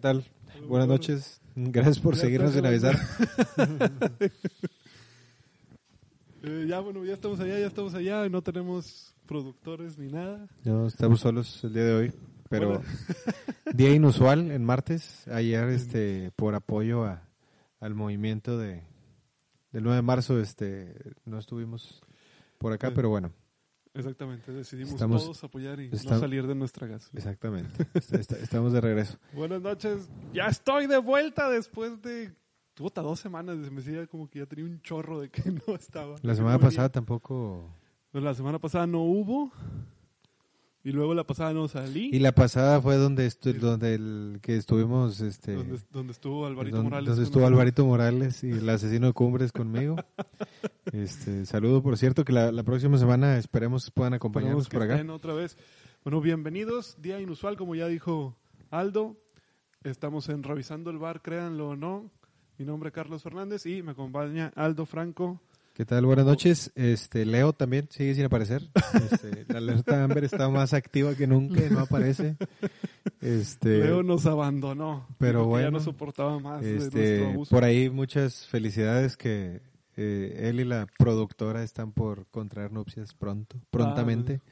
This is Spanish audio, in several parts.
¿Qué tal? Buenas noches. Gracias por Ya seguirnos sin está, avisar. Eh, ya, bueno, ya estamos allá, ya estamos allá. No tenemos productores ni nada. No, estamos solos el día de hoy, pero Bueno. día inusual en martes. Ayer, este, por apoyo a, al movimiento de del 9 de marzo, este, no estuvimos por acá, Sí. pero bueno, Exactamente, decidimos Estamos- todos apoyar y está- no salir de nuestra casa. exactamente. Est- est- estamos de regreso. Buenas noches, ya estoy de vuelta después de... Tuvo hasta dos semanas, me decía como que ya tenía un chorro de que no estaba. La semana no pasada tampoco. Pues la semana pasada no hubo. Y luego la pasada no salí. Y la pasada fue donde estu- donde el que estuvimos, este, donde, donde estuvo Alvarito donde, Morales. donde estuvo. Alvarito Morales y el asesino de Cumbres conmigo. Este, saludo, por cierto, que la, la próxima semana esperemos puedan acompañarnos que por acá. otra vez. Bueno, bienvenidos. Día inusual, como ya dijo Aldo. Estamos en Revisando el Bar, créanlo o no. Mi nombre es Carlos Fernández y me acompaña Aldo Franco. ¿Qué tal? Buenas noches. Este, Leo también sigue sin aparecer. Este, la alerta Amber está más activa que nunca no aparece. Este, Leo nos abandonó. pero que Ya bueno, no soportaba más de nuestro este, abuso. por ahí muchas felicidades que eh, él y la productora están por contraer nupcias pronto, prontamente.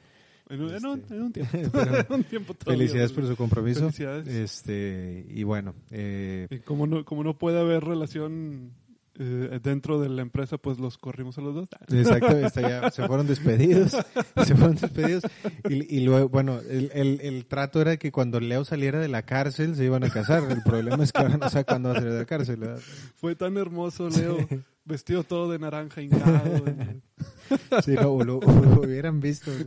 En un, en un- este, en un tiempo. En un tiempo todavía. Felicidades por su compromiso. Felicidades. Este, y bueno, eh, Y como no, como no puede haber relación eh, dentro de la empresa, pues los corrimos a los dos. Exacto, está ya, se fueron despedidos, se fueron despedidos y, y luego, bueno, el, el, el trato era que cuando Leo saliera de la cárcel se iban a casar, el problema es que ahora no sé cuándo va a salir de la cárcel, ¿verdad? Fue tan hermoso, Leo, vestido todo de naranja hincado. Sí, no, lo, lo hubieran visto, sí.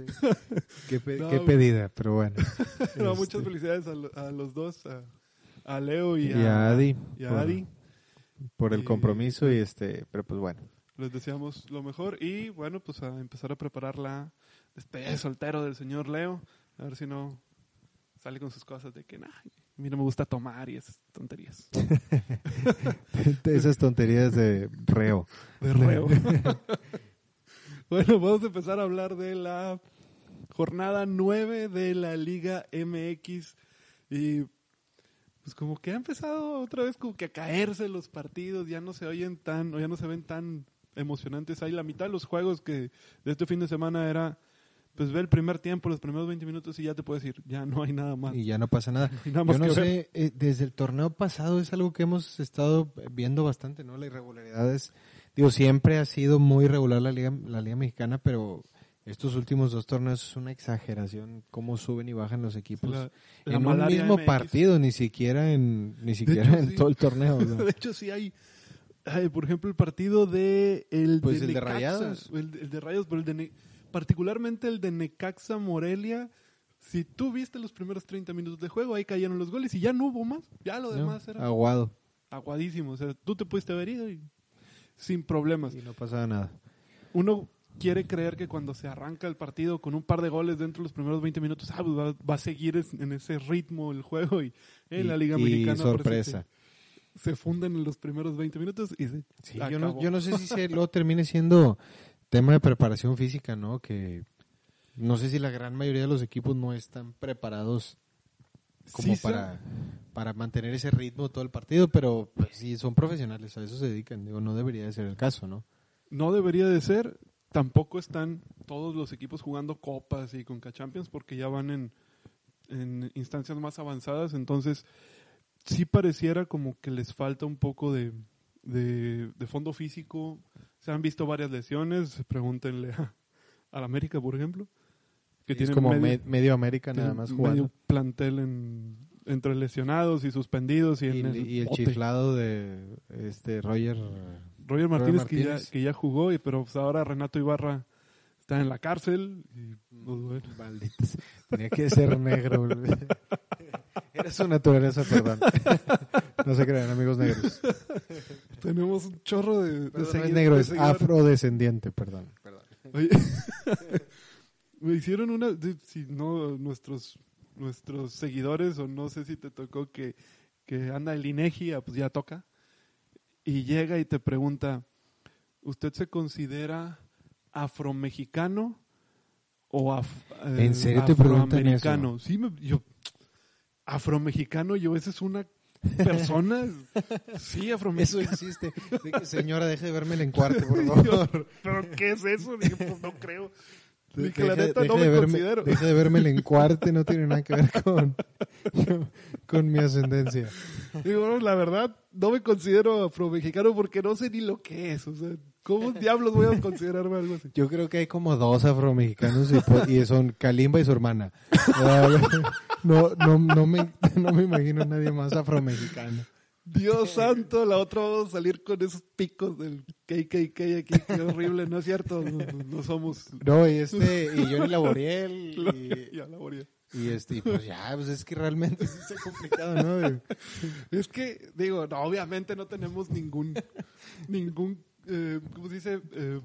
qué, pe- No, qué pedida, pero bueno. No, Este, muchas felicidades a, a los dos, a, a Leo y Y a, a Adi, y a Adi. Por el compromiso y este, pero pues bueno. Les deseamos lo mejor y bueno, pues a empezar a preparar la despedida de soltero del señor Leo. A ver si no sale con sus cosas de que, nah, a mí no me gusta tomar y esas tonterías. Esas tonterías de reo. De reo. bueno, vamos a empezar a hablar de la jornada 9 de la Liga MX y pues como que ha empezado otra vez como que a caerse los partidos, ya no se oyen tan, o ya no se ven tan emocionantes. Hay la mitad de los juegos que de este fin de semana era, pues ve el primer tiempo, los primeros 20 minutos y ya te puedes ir, ya no hay nada más. Y ya no pasa nada. Yo no sé, eh, desde el torneo pasado es algo que hemos estado viendo bastante, ¿no? La irregularidad es, digo, siempre ha sido muy irregular la liga, la liga mexicana, pero estos últimos dos torneos es una exageración cómo suben y bajan los equipos La- la en un mismo MX. partido, ni siquiera en ni siquiera hecho, en sí. todo el torneo. ¿no? De hecho, sí hay, hay, por ejemplo, el partido de el Pues el de Necaxa, Rayados. el, el de Rayados, pero el de Ne- particularmente el de Necaxa Morelia. Si tú viste los primeros 30 minutos de juego, ahí cayeron los goles y ya no hubo más. Ya lo ¿no? demás era Aguado aguadísimo. O sea, tú te pudiste haber ido y sin problemas. y no pasaba nada. Uno quiere creer que cuando se arranca el partido con un par de goles dentro de los primeros 20 minutos, ah, pues va, va a seguir en ese ritmo el juego y en la Y- Liga y Americana parece sorpresa. se funden en los primeros 20 minutos y se Sí, yo, no, yo no sé si se, luego termine siendo tema de preparación física, ¿no? Que no sé si la gran mayoría de los equipos no están preparados como sí. para, para mantener ese ritmo todo el partido, pero pues sí, son profesionales, a eso se dedican. Digo, no debería de ser el caso, ¿no? No debería de ser. Tampoco están todos los equipos jugando copas y Conca Champions porque ya van en, en instancias más avanzadas. Entonces, sí pareciera como que les falta un poco de, de, de fondo físico. Se han visto varias lesiones. Pregúntenle a, al América, por ejemplo. Que es tienen como medio, me- medio América nada más medio jugando. plantel en, entre lesionados y suspendidos. Y, Y, en el, y el chiflado de este Roger. Roger Martínez, Que, ya, que ya jugó, y- pero pues ahora Renato Ibarra está en la cárcel. Y, pues, bueno. Malditos. Tenía que ser negro. Era su naturaleza, perdón. No se crean, amigos negros. Tenemos un chorro de, de Perdón, no es segui- negro, de es afrodescendiente, perdón. Oye, me hicieron una, de- si no, nuestros, nuestros seguidores, o no sé si te tocó que, que anda el INEGI, ah, pues ya toca, y llega y te pregunta, ¿usted se considera afromexicano o af, eh, ¿En serio te afroamericano? Sí, me- yo, afromexicano, yo, esa es una personas, sí, Eso afromexicanas. existe. Señora, deje de verme el encuarte, por favor. ¿Pero qué es eso? Dije, pues no creo. La neta, no me de verme- considero. Deje de verme el encuarte, no tiene nada que ver con, con mi ascendencia. Digo, no, la verdad, no me considero afromexicano porque no sé ni lo que es. O sea, ¿cómo diablos voy a considerarme algo así? Yo creo que hay como dos afromexicanos y, po- y son Kalimba y su hermana. No, no, no, me, no me imagino a nadie más afromexicano. Dios santo, la otra vamos a salir con esos picos del KKK aquí. Qué horrible, ¿no es cierto? No, no somos... No, y este, y Johnny Laboriel, y, Ya la moría. y este, y pues ya, pues es que realmente sí está complicado, ¿no? Es que, digo, no, obviamente no tenemos ningún, ningún, eh, ¿cómo se dice? Eh,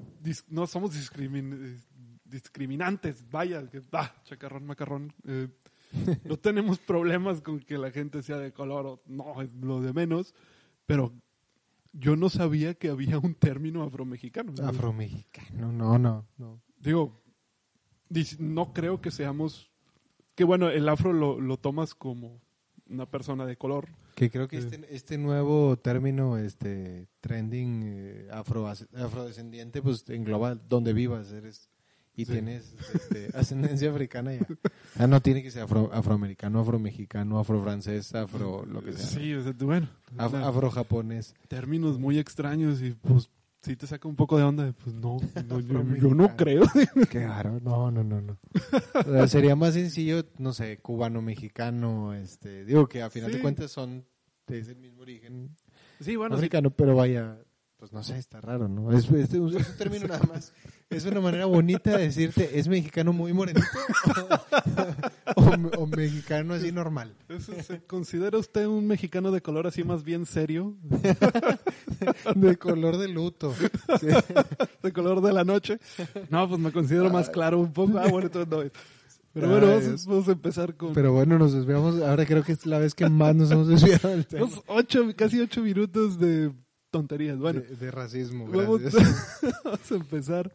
no somos discrimin- eh, discriminantes, vaya, que, ah, chacarrón, macarrón. eh, no tenemos problemas con que la gente sea de color, o, no, es lo de menos, pero yo no sabía que había un término afromexicano. Afromexicano, no, no, no. Digo, no creo que seamos, que bueno, el afro lo, lo tomas como una persona de color. Que creo que este, este nuevo término, este trending eh, afro, afrodescendiente, pues engloba donde vivas, eres y Sí. tienes este, ascendencia africana ya. Ah, no tiene que ser afro, afroamericano, afromexicano, afrofrancés, afro, lo que sea. Sí, o sea, bueno. Af- afrojaponés. términos muy extraños y pues sí te saca un poco de onda. de, Pues no, no, yo, no creo. Qué raro. No, no, no, no. O sea, sería más sencillo, no sé, cubano, mexicano, este, digo que a final Sí. de cuentas son es el mismo origen Sí, bueno, sí, africano, pero vaya, pues no sé, está raro, ¿no? Es, es- es un término nada más. Es una manera bonita de decirte, ¿es mexicano muy morenito? o, o- o mexicano así normal. eso ¿se considera usted un mexicano de color así más bien serio? De color de luto. Sí. ¿De color de la noche? No, pues me considero más claro un poco. Ah, bueno, entonces no es. Pero bueno, vamos, a empezar con Pero bueno, nos desviamos. Ahora creo que es la vez que más nos hemos desviado del tema. ocho, casi ocho minutos de tonterías. Bueno, de, de racismo, vamos a empezar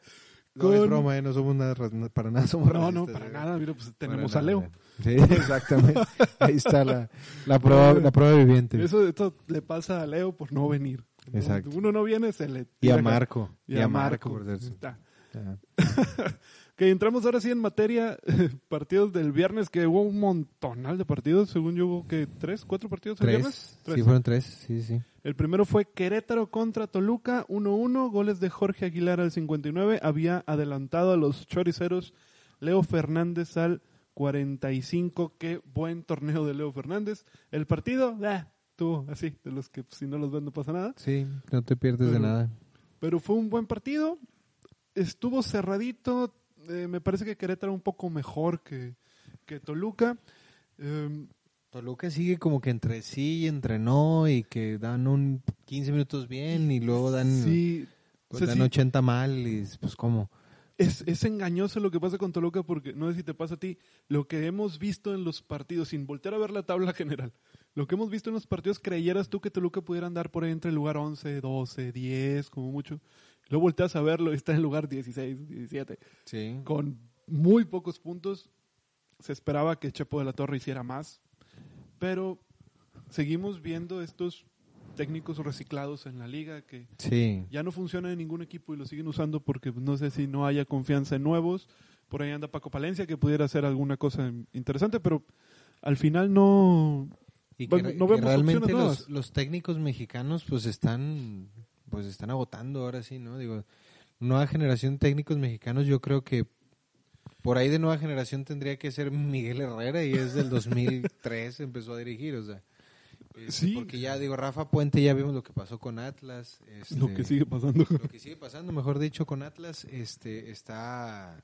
No es broma, ¿eh? no somos nada, para nada somos No, no, para ¿eh? nada. Mira, pues tenemos a. Leo. Sí, exactamente. Ahí está la, la, prueba, la prueba viviente. Eso esto le pasa a Leo por no venir. Exacto. Uno no viene, se le... y a Marco. Y, a Marco. por cierto. Está. Que entramos ahora sí en materia, partidos del viernes, que hubo un montonal de partidos, según yo hubo que tres, cuatro partidos el viernes. Tres. Sí, fueron tres. Sí, sí. El primero fue Querétaro contra Toluca, 1-1, goles de Jorge Aguilar al 59, había adelantado a los choriceros Leo Fernández al 45, qué buen torneo de Leo Fernández. El partido, ah, tuvo así, de los que pues, si no los ven no pasa nada. Sí, no te pierdes de nada. Pero fue un buen partido. Estuvo cerradito. Eh, me parece que Querétaro un poco mejor que, que Toluca. Eh, Toluca sigue como que entre sí y entre no y que dan un 15 minutos bien y luego dan, sí, o pues sea, dan sí, 80 mal y pues cómo. es, es engañoso lo que pasa con Toluca porque no sé si te pasa a ti. Lo que hemos visto en los partidos, sin voltear a ver la tabla general, lo que hemos visto en los partidos, creyeras tú que Toluca pudiera andar por ahí entre el lugar 11, 12, 10, como mucho. Luego volteas a verlo y está en el lugar 16, 17. Sí. con muy pocos puntos. Se esperaba que Chepo de la Torre hiciera más, pero seguimos viendo estos técnicos reciclados en la liga que Sí. ya no funcionan en ningún equipo y lo siguen usando porque no sé si no haya confianza en nuevos. Por ahí anda Paco Palencia que pudiera hacer alguna cosa interesante, pero al final no. Y que, no que vemos realmente los, los técnicos mexicanos pues están pues están agotando ahora sí, ¿no? Digo, nueva generación de técnicos mexicanos yo creo que por ahí de nueva generación tendría que ser Miguel Herrera y es del 2003 empezó a dirigir, o sea, este, Sí. porque ya digo Rafa Puente ya vimos lo que pasó con Atlas, este, Lo que sigue pasando. lo que sigue pasando, mejor dicho, con Atlas, este está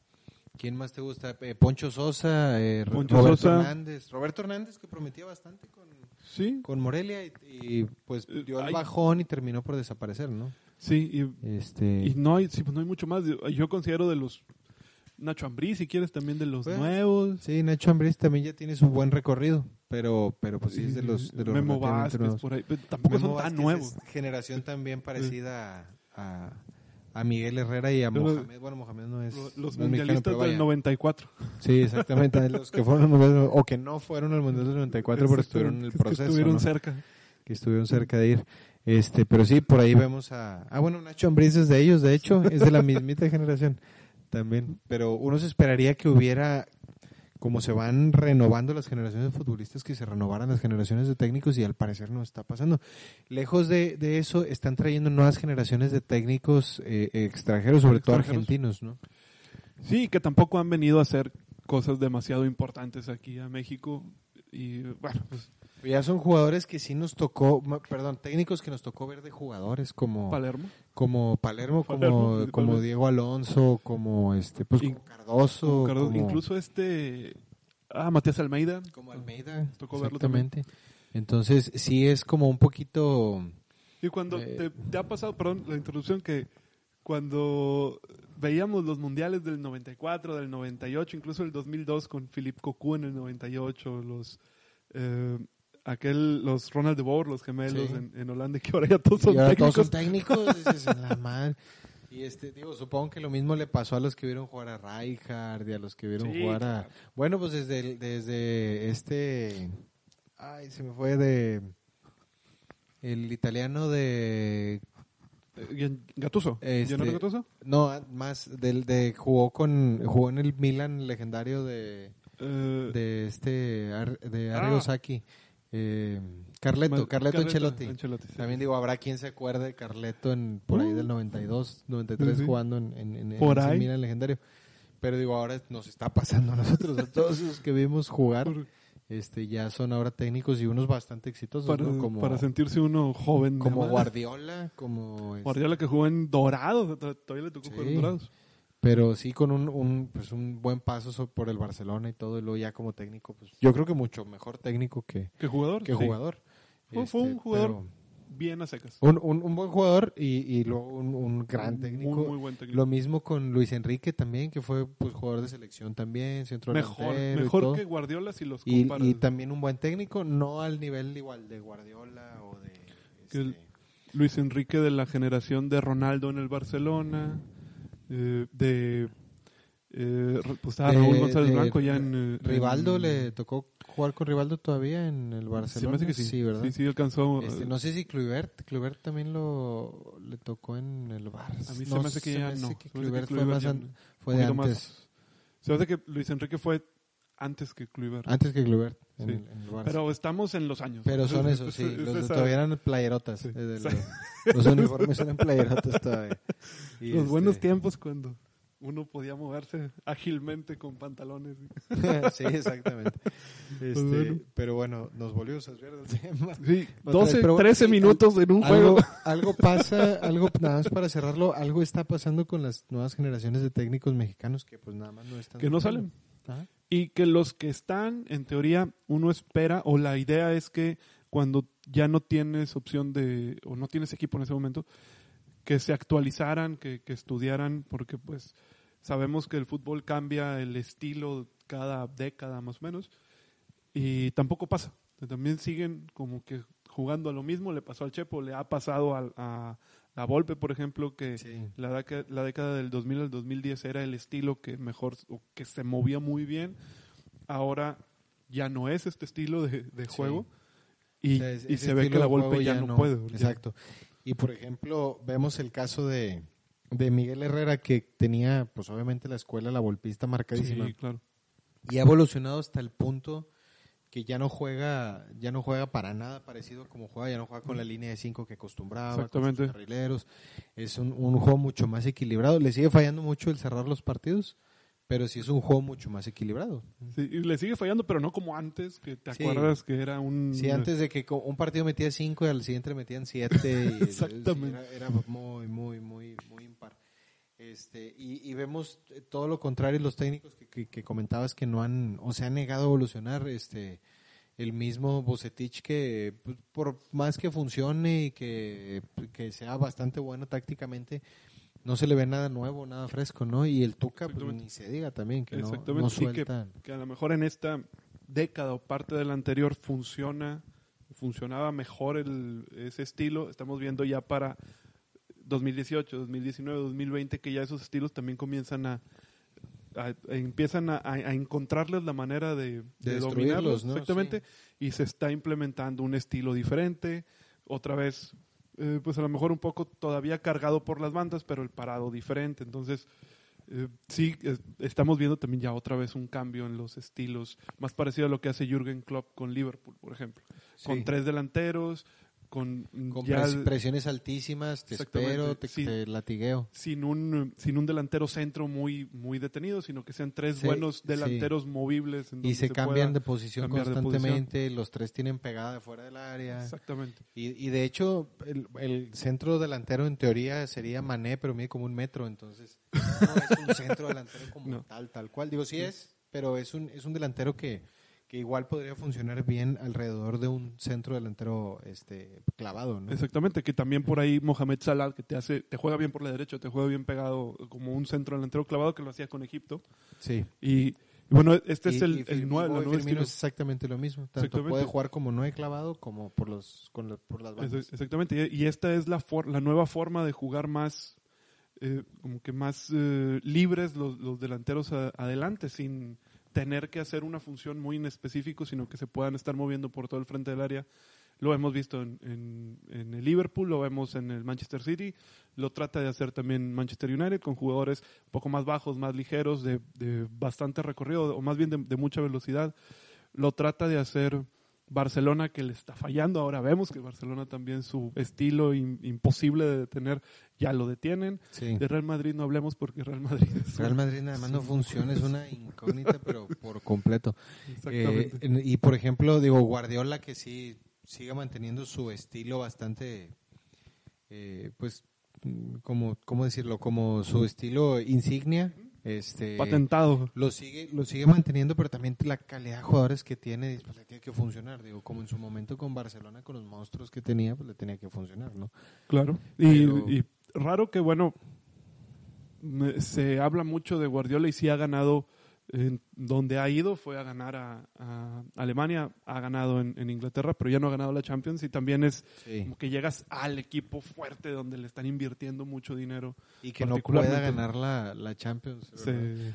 ¿Quién más te gusta? Eh, Poncho Sosa, eh, Poncho Roberto Sosa. Hernández. Roberto Hernández que prometía bastante con, Sí, con Morelia y, y, pues Eh, dio el bajón y terminó por desaparecer, ¿no? sí, y Este, Y no hay, sí, pues no hay mucho más. Yo considero de los Nacho Ambriz, si quieres, también de los Pues, nuevos. sí, Nacho Ambriz también ya tiene su buen recorrido, pero pero pues sí es de los de los Memo Vázquez, por ahí. Pero tampoco Memo son tan Vázquez nuevos. es generación también parecida a, a, Miguel Herrera y a Mohamed. Bueno, Mohamed no es Los, los no es mexicano, mundialistas pero del vaya. 94. Sí, exactamente. los que fueron al Mundial- o que no fueron al Mundial del 94 pero estuvieron en el Es que proceso. Estuvieron ¿no? cerca. que estuvieron cerca de ir. Este, pero sí, por ahí vemos a... Ah, bueno, Nacho Ambriz es de ellos, de hecho, es de la mismita generación también. Pero uno se esperaría que hubiera, como se van renovando las generaciones de futbolistas, que se renovaran las generaciones de técnicos y al parecer no está pasando. Lejos de, de eso, están trayendo nuevas generaciones de técnicos eh, extranjeros, sobre todo argentinos, ¿no? Sí, que tampoco han venido a hacer cosas demasiado importantes aquí a México. Y bueno, pues Ya son jugadores que sí nos tocó, perdón, técnicos que nos tocó ver de jugadores como... Palermo. como Palermo, como, Palermo, como. Diego Alonso, como este, pues como Cardoso, Cardoso, como, incluso este. Ah, Matías Almeida. como Almeida, Tocó verlo exactamente. Entonces sí es como un poquito, Y cuando Eh, te, te ha pasado, perdón, la introducción, que cuando veíamos los mundiales del 94, del 98, incluso el 2002 con Philippe Cocu en el 98, los. eh, aquel, los Ronald de Boer, los gemelos Sí. en, en Holanda, que ahora ya todos son técnicos. todos son técnicos, dices, en la madre. Y este, digo, supongo que lo mismo le pasó a los que vieron jugar a Rijkaard y a los que vieron Sí, jugar a... Bueno, pues desde, desde este... Ay, se me fue de... El italiano de Eh, Gattuso. Este- ¿Gennaro Gattuso? No, más del de jugó con jugó en el Milan legendario de Eh, de este de Ah. Arrigo Sacchi. Eh, Carleto, Ma- Carleto Ancelotti. Ancelotti, sí. También digo, habrá quien se acuerde de Carleto en por ahí del 92, 93 Sí, sí. jugando en, en, en- en Por ese ahí. Milan legendario. Pero digo, ahora nos está pasando a nosotros, a todos los que vimos jugar, este ya son ahora técnicos y unos bastante exitosos, para, ¿no? como para sentirse uno joven. como. Guardiola, como Guardiola que jugó en Dorados, to- todavía le tocó Sí. jugar en Dorados. Pero sí con un, un, pues un buen paso so- por el Barcelona y todo, y luego ya como técnico, pues yo creo que mucho mejor técnico que, ¿Qué jugador? que Sí. jugador. Fue- un Este, jugador pero Bien a secas. Un, un, un buen jugador y, y luego un, un gran técnico. Muy, muy buen técnico. Lo mismo con Luis Enrique también, que fue pues jugador de selección también, centro mejor y mejor todo. que Guardiola si los Y, comparas. y también un buen técnico, no al nivel igual de Guardiola o de... Que este, Luis Enrique de la generación de Ronaldo en el Barcelona, eh, de eh, pues estaba De- Raúl González de Blanco ya en eh, Rivaldo en- le tocó jugar con Rivaldo todavía en el se Barcelona. me hace que sí. ¿verdad? Sí, sí alcanzó. Este, no sé si Cluivert, Cluivert también lo le tocó en el Barça. a mí se No, me hace que se ya me hace no. que hace que Kluivert fue Kluivert más ya an- no. fue de poquito más- antes, Se me hace que Luis Enrique fue antes que Kluivert. antes que Cluivert en, Sí. el, en el. Pero estamos en los años. Pero son Es- esos, es- sí. Los de todavía eran playerotas. Sí. eh, Sí. los, los uniformes eran playerotas todavía. Y los este- buenos tiempos cuando uno podía moverse ágilmente con pantalones. sí, exactamente. Este, bueno. Pero bueno, nos volvimos a desviar del tema. Sí, Otra 12, vez, pero 13 sí, minutos en un Algo, juego. algo pasa, algo nada más para cerrarlo, algo está pasando con las nuevas generaciones de técnicos mexicanos que pues nada más no están. Que no salen. Ajá. Y que los que están, en teoría, uno espera, o la idea es que cuando ya no tienes opción de, o no tienes equipo en ese momento, que se actualizaran, que, que estudiaran, porque pues sabemos que el fútbol cambia el estilo cada década más o menos, y tampoco pasa. También siguen como que jugando a lo mismo, le pasó al Chepo, le ha pasado al- a, a Volpe, por ejemplo, que Sí. la, década, la década del 2000 al 2010 era el estilo que mejor, o que se movía muy bien. Ahora ya no es este estilo de, de Sí. juego. Y, O sea, es- y se ve que la Volpe ya, no, puede. ya. Exacto. Y por ejemplo, vemos el caso de, de Miguel Herrera que tenía, pues obviamente la escuela, la volpista marcadísima. Sí, claro. y ha evolucionado hasta el punto que ya no juega ya no juega para nada parecido como juega, ya no juega con la línea de cinco que acostumbraba, con sus Exactamente. carrileros. Es un, un juego mucho más equilibrado. Le sigue fallando mucho el cerrar los partidos, pero sí es un juego mucho más equilibrado. Sí, y le sigue fallando, pero no como antes, que te Sí. acuerdas que era un... Sí, antes de que un partido metía cinco y al siguiente metían siete. y- Exactamente. Era, era muy, muy, muy, muy impar. Este, y, y vemos eh, todo lo contrario, los técnicos que, que- que comentabas que no han, o se han negado a evolucionar, este, el mismo Bucetich que pues, por más que funcione y que, que sea bastante bueno tácticamente, no se le ve nada nuevo, nada fresco, ¿no? Y el Tuca, pues, ni se diga también, que no, no sí, que- suelta. que a lo mejor en esta década o parte de la anterior funciona, funcionaba mejor el, ese estilo. Estamos viendo ya para 2018, 2019, 2020 que ya esos estilos también comienzan a, a- empiezan a, encontrarles la manera de, De de destruirlos, dominarlos, ¿no? exactamente, y se está implementando un estilo diferente, otra vez, eh, pues a lo mejor un poco todavía cargado por las bandas, pero el parado diferente, entonces eh, sí, es- estamos viendo también ya otra vez un cambio en los estilos, más parecido a lo que hace Jürgen Klopp con Liverpool, por ejemplo, con tres delanteros, con, Con ya presiones altísimas, te espero, te, sí. te latigueo. sin un sin un delantero centro muy muy detenido, sino que sean tres Sí, buenos sí. delanteros movibles en Y se, cambian de posición de constantemente, los tres tienen pegada de fuera del área. Exactamente. Y, y de hecho, el, el centro delantero en teoría sería Mané, pero mide como un metro, entonces no es un centro delantero como No. tal, tal cual. Digo, sí es, pero es un, es un delantero que, que igual podría funcionar bien alrededor de un centro delantero este clavado, ¿no? Exactamente, que también por ahí Mohamed Salah que te hace te juega bien por la derecha, te juega bien pegado como un centro delantero clavado que lo hacía con Egipto. Sí. Y, y bueno, este es el, y el Firmino- nuevo, la y nueva Firmino estilo. es exactamente lo mismo. Tanto Exactamente. puede jugar como no he clavado como por los con la- por las bandas. Ex- Exactamente, y y esta es la, for- la nueva forma de jugar más, eh, como que más eh, libres los, los delanteros a- adelante, sin tener que hacer una función muy en específico, sino que se puedan estar moviendo por todo el frente del área. Lo hemos visto en, el Liverpool, lo vemos en el Manchester City, lo trata de hacer también Manchester United con jugadores un poco más bajos, más ligeros, de, de bastante recorrido, o más bien de, de mucha velocidad. Lo trata de hacer Barcelona que le está fallando. Ahora vemos que Barcelona también su estilo in- imposible de detener ya lo detienen. Sí. De Real Madrid no hablemos porque Real Madrid es Real Madrid nada más no funciona, es una incógnita, pero por completo. Exactamente. Eh, y por ejemplo, digo, Guardiola que sí sigue manteniendo su estilo bastante, eh, pues, mm, como, ¿cómo decirlo? Como su estilo insignia. Este, Patentado. lo sigue, lo sigue manteniendo, pero también la calidad de jugadores que tiene, pues le tiene que funcionar. Digo, como en su momento con Barcelona, con los monstruos que tenía, pues le tenía que funcionar, ¿no? Claro. Y, Pero- y raro que, bueno, se habla mucho de Guardiola y sí ha ganado en donde ha ido, fue a ganar a, a Alemania, ha ganado en, en Inglaterra, pero ya no ha ganado la Champions y también es Sí. como que llegas al equipo fuerte donde le están invirtiendo mucho dinero. Y que no pueda ganar la, la Champions.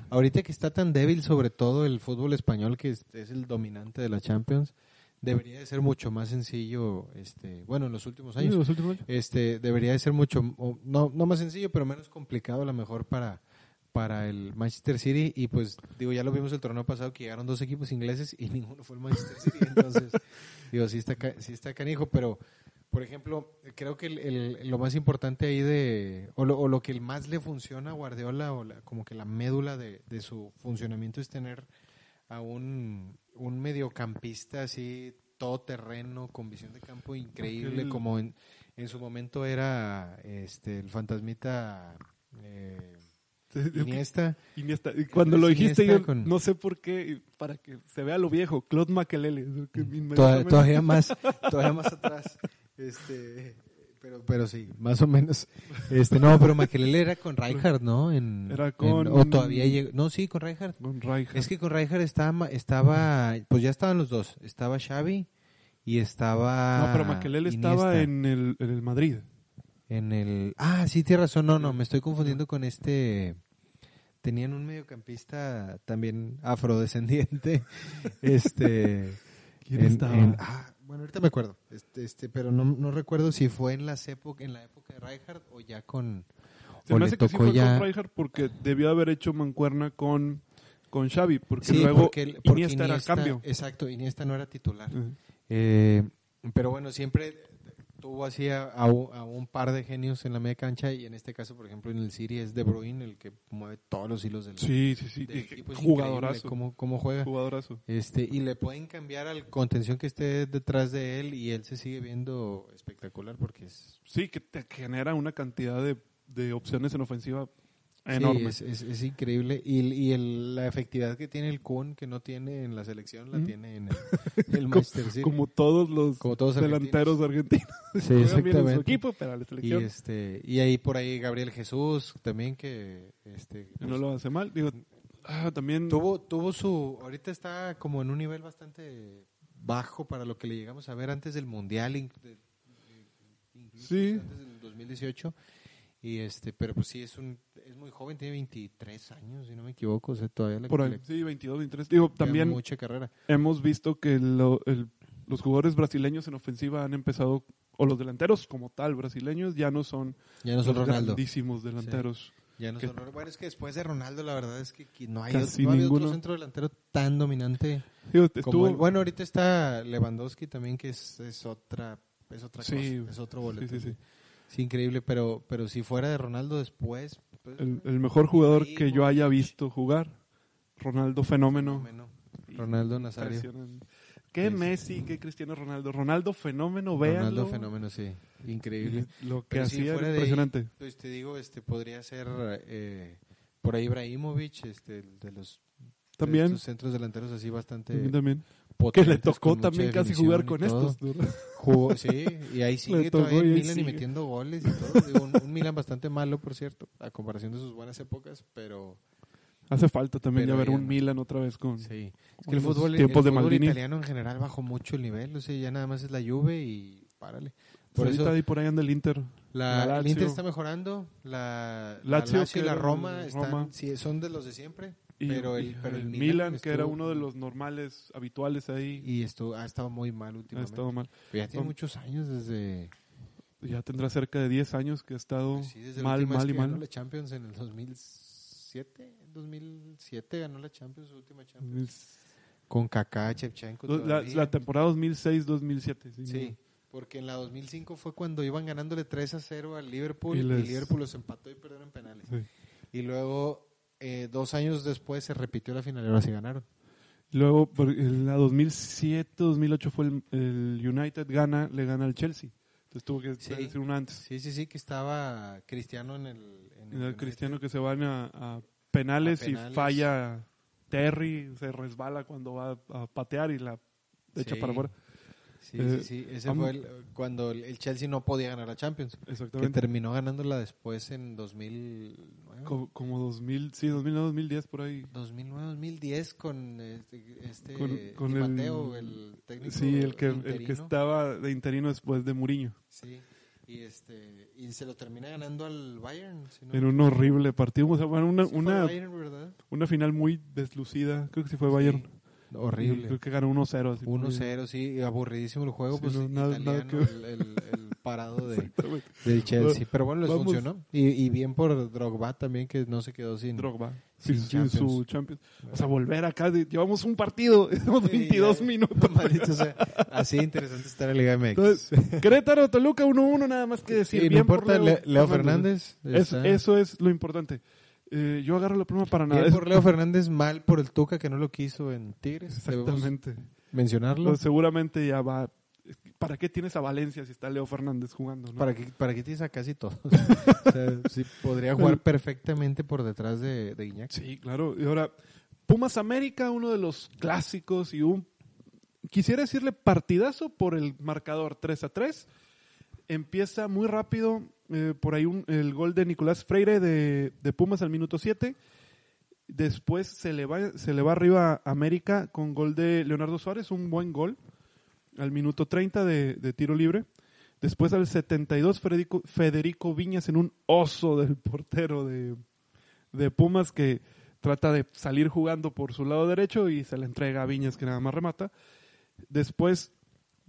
Ahorita que está tan débil, sobre todo el fútbol español, que es, es el dominante de la Champions, debería de ser mucho más sencillo, este, bueno, en los últimos años, los últimos años. este, debería de ser mucho, no, no más sencillo, pero menos complicado a lo mejor para, para el Manchester City. Y pues, digo, ya lo vimos el torneo pasado que llegaron dos equipos ingleses y ninguno fue el Manchester City. Entonces, digo, sí está, sí está canijo, pero, por ejemplo, creo que el- el- lo más importante ahí de, o lo, o lo que más le funciona a Guardiola, o la- como que la médula de, de su funcionamiento es tener a un, un mediocampista así todoterreno, con visión de campo increíble, como en, en su momento era este el fantasmita eh, Iniesta. Iniesta. Y cuando lo Iniesta dijiste, yo con- no sé por qué, para que se vea lo viejo, Claude Makelele. inmediatamente- todavía más todavía más atrás este pero pero sí más o menos este no pero Makelele era con Rijkaard no en, Era en- con- o todavía llegó no sí con Rijkaard Con Rijkaard. es que con Rijkaard estaba estaba pues ya estaban los dos estaba Xavi y estaba No, pero Makelele estaba Iniesta. en el, en el Madrid. En el. Ah, sí, tienes razón. No, no, me estoy confundiendo con este. Tenían un mediocampista también afrodescendiente. este. ¿Quién en- estaba? en- ah, bueno, ahorita me acuerdo. Este, este, pero no, no recuerdo si fue en las época, en la época de Rijkaard o ya con. Se o me hace que sí tocó fue ya. con Rijkaard porque debió haber hecho mancuerna con, con Xavi, porque Sí, luego porque, porque Iniesta, era cambio. Exacto, Iniesta no era titular. Eh, pero bueno, siempre tuvo así a, a un, a un par de genios en la media cancha y en este caso, por ejemplo, en el City es De Bruyne el que mueve todos los hilos del, Sí, sí, sí. del equipo. Jugadorazo. cómo, cómo juega. Jugadorazo. Este, y le pueden cambiar al contención que esté detrás de él y él se sigue viendo espectacular porque es, Sí, que te genera una cantidad de, de opciones en ofensiva sí, enorme. es, es- es increíble. Y, y el- la efectividad que tiene el Kun, que no tiene en la selección, la Ujú. tiene en el, el Manchester City. Como todos los Como todos delanteros argentinos. Sí, Juegan bien en su exactamente. equipo, pero la Y selección este y ahí por ahí Gabriel Jesús también que este no pues, lo hace mal. Digo, ah, también tuvo tuvo su ahorita está como en un nivel bastante bajo para lo que le llegamos a ver antes del mundial incluso Sí. antes del 2018 y este pero pues sí es un es muy joven, tiene 23 años, si no me equivoco, o sea, todavía le, Por ahí, le sí, 22, 23. Digo, también mucha carrera. hemos visto que lo- el- los jugadores brasileños en ofensiva han empezado, o los delanteros como tal brasileños, ya no son, Ya no son los Ronaldo. grandísimos delanteros. Ya no que- son. Bueno, es que después de Ronaldo, la verdad es que que no hay, Casi otro, no ha habido otro ninguno. centro delantero tan dominante Digo, como estuvo-. Bueno, ahorita está Lewandowski también, que es, es otra, es otra Sí, cosa, es otro boleto. sí, sí, increíble, pero, pero si fuera de Ronaldo después, pues, el, el mejor jugador que yo haya visto jugar, Ronaldo fenómeno. fenómeno. Ronaldo Nazario. Impresionante. Qué Sí, sí. Messi, qué Cristiano Ronaldo. Ronaldo fenómeno, véanlo. Ronaldo fenómeno, sí, increíble. Lo que Pero hacía fuera de ahí, impresionante. pues te digo, este podría ser eh, por ahí Ibrahimovic, este, de los de También, estos centros delanteros así bastante también. Que le tocó también casi jugar con estos. Jugó, sí, y ahí sigue todavía ahí Milan y metiendo goles y todo. Digo, un, un Milan bastante malo, por cierto, a comparación de sus buenas épocas, pero Hace falta también ya ver un no. Milan otra vez con... sí. Es que el fútbol, el tiempos de fútbol Maldini. italiano en general bajó mucho el nivel, o sea, ya nada más es la Juve y párale. Por Ahorita eso ahí por ahí anda el Inter. la, la el Inter está mejorando, la la Lazio, Lazio, y la Roma, el están, Roma. sí, son de los de siempre, Y, pero el, y pero el el Milan, Milan, que era estuvo- uno de los normales, habituales ahí, y esto ha estado muy mal ha últimamente. estado mal. Pero ya tiene Tom- muchos años desde Ya tendrá cerca de 10 años que ha estado Pues sí, desde mal, mal y que ganó mal. la Champions en el 2007, 2007 ganó la Champions, su última Champions. Con Kaká, Shevchenko. La, la temporada 2006-2007. Sí, Sí, porque en la 2005 fue cuando iban ganándole 3 a 0 al Liverpool Y y, les- Liverpool los empató y perdieron en penales. Sí. Y luego, eh, dos años después, se repitió la final y ahora sí ganaron. Luego, por- en la 2007-2008 fue el, el United gana, le gana al Chelsea. Entonces tuvo que Sí. decir una antes. Sí, sí, sí, que estaba Cristiano en el... en El United. Cristiano que se van a, a penales, A penales. y falla Terry, se resbala cuando va a patear y la echa Sí. para afuera. Sí, Eh, sí, sí. Ese fue el- cuando el el Chelsea no podía ganar la Champions. Que Exactamente. terminó ganándola después en 2009. Como, como 2000, sí, 2009, 2010 por ahí. 2009-2010 con este, este Con- con el- Mateo, el técnico Sí, el que, el que estaba de interino después de Mourinho. Sí, y, este, y se lo termina ganando al Bayern. si no- En un horrible partido. O sea, bueno, una, Sí una, Bayern, una final muy deslucida. Creo que sí fue Bayern. Sí, horrible. Creo que ganó 1-0. así, muy- 1-0, sí, aburridísimo el juego, Sí, pues no, nada- nada que el, el- el parado de, del Chelsea. Pero bueno, les Vamos. funcionó. Y, y bien por Drogba también, que no se quedó sin... Drogba. Sin Sí, sí, su Champions. Champions. O sea, volver acá. llevamos un partido. Estamos Sí, 22 ya. minutos. Maldito sea. Así de interesante está la Liga MX. Entonces, Querétaro, Toluca 1-1, nada más que decir. Sí, no Bien por importa, Le- Leo, Fernández. Es- está- eso es lo importante. Eh, yo agarro la pluma para nada. Bien Es- por Leo Fernández, mal por el Tuca que no lo quiso en Tigres. Exactamente. mencionarlo. Pues, seguramente ya va. ¿Para qué tienes a Valencia si está Leo Fernández jugando? no? ¿Para qué, ¿Para qué tienes a casi todos? o sea, sí, podría jugar perfectamente por detrás de, de Iñaki. Sí, claro. Y ahora, Pumas América, uno de los clásicos y un. Quisiera decirle partidazo por el marcador 3 a 3. Empieza muy rápido. eh, por ahí un- el gol de Nicolás Freire de, de Pumas al minuto 7. Después se le, va, se le va arriba a América con gol de Leonardo Suárez, un buen gol. Al minuto 30 de, de tiro libre. Después al 72 Federico, Federico Viñas en un oso del portero de, de Pumas que trata de salir jugando por su lado derecho y se le entrega a Viñas que nada más remata. Después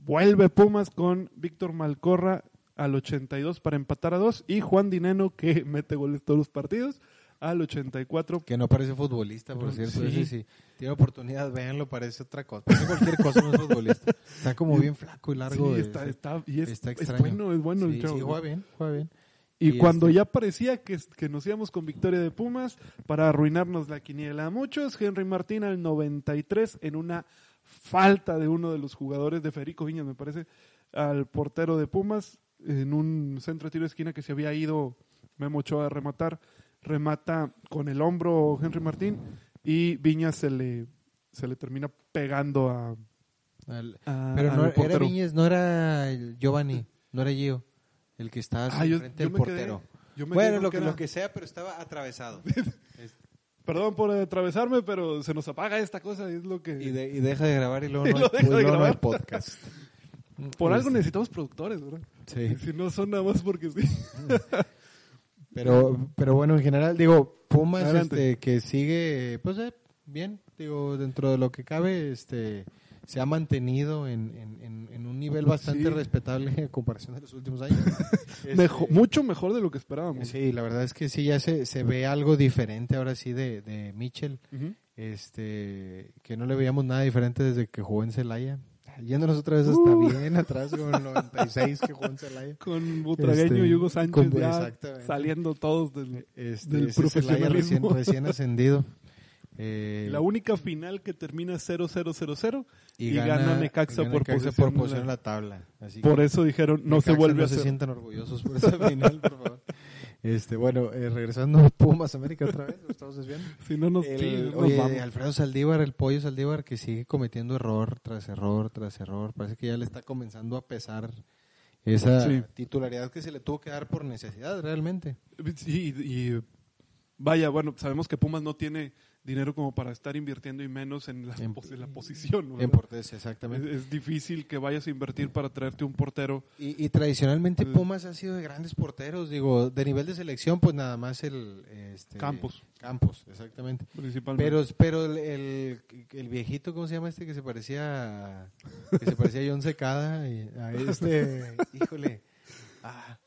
vuelve Pumas con Víctor Malcorra al 82 para empatar a dos y Juan Dineno que mete goles todos los partidos al 84. Que no parece futbolista, por cierto. sí. Ese sí. Tiene oportunidad, véanlo, parece otra cosa. Parece cualquier cosa, no es futbolista. Está como bien flaco y largo. Sí, está, está, y es, está es extraño. bueno, es bueno sí, el chavo. sí, juega bien, juega bien. Y, Y cuando este- ya parecía que, que nos íbamos con victoria de Pumas para arruinarnos la quiniela a muchos, Henry Martín al 93 en una falta de uno de los jugadores de Federico Viñas, me parece, al portero de Pumas en un centro de tiro de esquina que se había ido Memo Ochoa a rematar, remata con el hombro Henry Martín y Viñas se le se le termina pegando a, Al- a- pero al no era. Viñez, no era el Giovanni, no era Gio, el que estaba Ah, yo- frente del quedé- portero. yo me Bueno, quedé con lo que, era- lo que sea, pero estaba atravesado. Perdón por atravesarme, pero se nos apaga esta cosa y es lo que... y, de- y deja de grabar y luego Y no, hay, deja de luego no hay grabar. podcast. Por algo necesitamos productores, ¿verdad? Sí. Si no son nada más porque sí. Pero, pero bueno, en general, digo, Pumas este, que sigue, pues eh, bien, digo, dentro de lo que cabe, este se ha mantenido en, en, en- un nivel bastante Sí. respetable en comparación de los últimos años. Este, mucho mejor de lo que esperábamos. Sí, la verdad es que sí, ya se, se ve algo diferente ahora sí de, de Mitchell, este, que no le veíamos nada diferente desde que jugó en Celaya. Yéndonos otra vez hasta Uh. bien atrás, con el 96 que jugó en Celaya. Con Butragueño Este, y Hugo Sánchez con- ya saliendo todos del... Este, Del Celaya recién, profesionalismo. recién ascendido. Eh, La única final que termina 0-0-0-0 y, y gana Necaxa gana por Necaxa posesión por posición en la tabla. Así Por eso dijeron, no se Necaxa vuelve no a se sientan orgullosos por esa final, por favor. Este, bueno, eh, regresando a Pumas América otra vez, ¿lo estamos desviando? Si no nos, El- oye. Alfredo Saldívar, el pollo Saldívar, que sigue cometiendo error tras error tras error. Parece que ya le está comenzando a pesar esa Sí. titularidad que se le tuvo que dar por necesidad, realmente. Y, y vaya, bueno, sabemos que Pumas no tiene dinero como para estar invirtiendo y menos en la, En- la posición. ¿verdad? En Portes, es, exactamente. es difícil que vayas a invertir para traerte un portero. Y, y tradicionalmente Eh. Pumas ha sido de grandes porteros, digo, de nivel de selección, pues nada más el... Este, Campos. Campos, exactamente. Principalmente. Pero, pero el, el, el viejito, ¿cómo se llama este? Que se parecía a, que se parecía a John Secada. Y a este, híjole. Ah,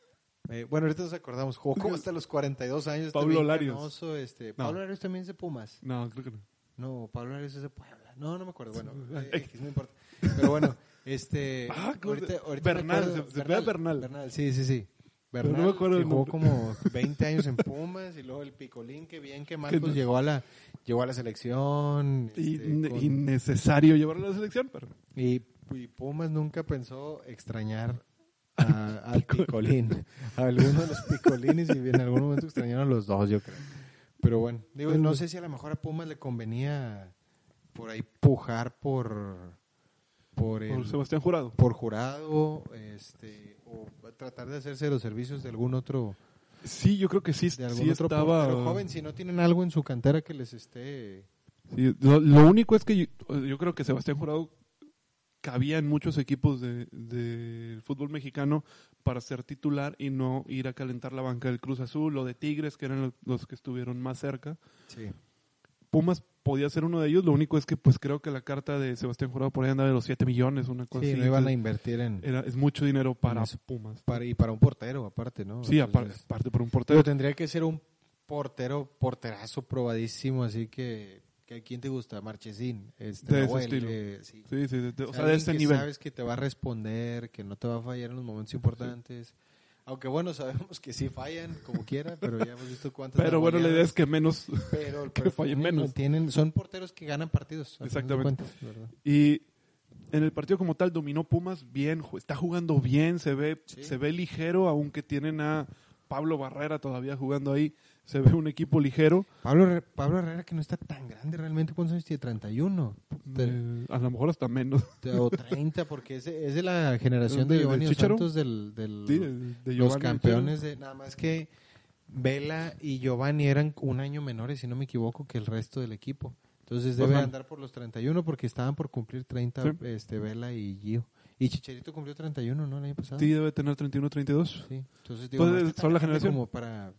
eh, bueno, ahorita nos acordamos. Jugó como hasta los 42 años. está Pablo Larios. canoso, este, No. Pablo Larios también es de Pumas. no, creo que no. No, Pablo Larios es de Puebla. No, no me acuerdo. Bueno, eh, no importa. Pero bueno, este... Ah, ahorita, ¿cómo se- ahorita Bernal, acuerdo- se- se llama Bernal. Bernal, sí, sí, sí. Pero Bernal, no me acuerdo que jugó como 20 años en Pumas y luego el Picolín, que bien que pues no- llegó a la llegó a la selección. Y- este, con- Innecesario llevarlo a la selección, pero y, y Pumas nunca pensó extrañar a- al Picolín, a alguno de los Picolines y en algún momento extrañaron a los dos, yo creo. Pero bueno, digo, no sé si a lo mejor a Pumas le convenía por ahí pujar por por el, por Sebastián Jurado. por jurado, este, o tratar de hacerse los servicios de algún otro, Sí, yo creo que sí, de algún sí otro estaba. portero joven, si no tienen algo en su cantera que les esté, Sí, lo, lo único es que yo, yo creo que Sebastián Jurado cabía en muchos equipos de, de fútbol mexicano para ser titular y no ir a calentar la banca del Cruz Azul o de Tigres, que eran los, que estuvieron más cerca. sí, Pumas podía ser uno de ellos, lo único es que pues creo que la carta de Sebastián Jurado por ahí andaba de los 7 millones, una cosa sí, así. no iban a invertir en, era, es mucho dinero para eso. Pumas. para, y para un portero aparte, ¿no? Sí, Entonces, aparte por un Pero portero. tendría que ser un portero, porterazo probadísimo, así que, que ¿a quién te gusta? Marchesín, este, De ese estilo. eh, sí. Sí, sí, de- o O sea, de que nivel. sabes que te va a responder, que no te va a fallar en los momentos importantes. Aunque bueno, sabemos que sí fallan, como quiera, pero ya hemos visto cuántas Pero bueno, la idea es que menos. pero, que fallen menos. tienen- son porteros que ganan partidos. Exactamente. Y en el partido como tal dominó Pumas bien, está jugando bien, se ve, Sí. se ve ligero, aunque tienen a Pablo Barrera todavía jugando ahí, se ve un equipo ligero. Pablo, Pablo Herrera, que no está tan grande realmente, ¿cuántos años tiene? 31. Eh, a lo mejor hasta menos. O 30, porque es de, es de la generación ¿De- de Giovanni Chícharo? Santos del, del- Sí, de- de los Giovanni campeones de nada más que Vela y Giovanni eran un año menores, si no me equivoco, que el resto del equipo. Entonces debe Ajá. andar por los 31 porque estaban por cumplir 30 Sí. este Vela y Gio. Y Chicharito cumplió 31, ¿no? El año pasado. Sí, debe tener 31, 32. Sí. Entonces digo, Pues, no está tan son la generación. como para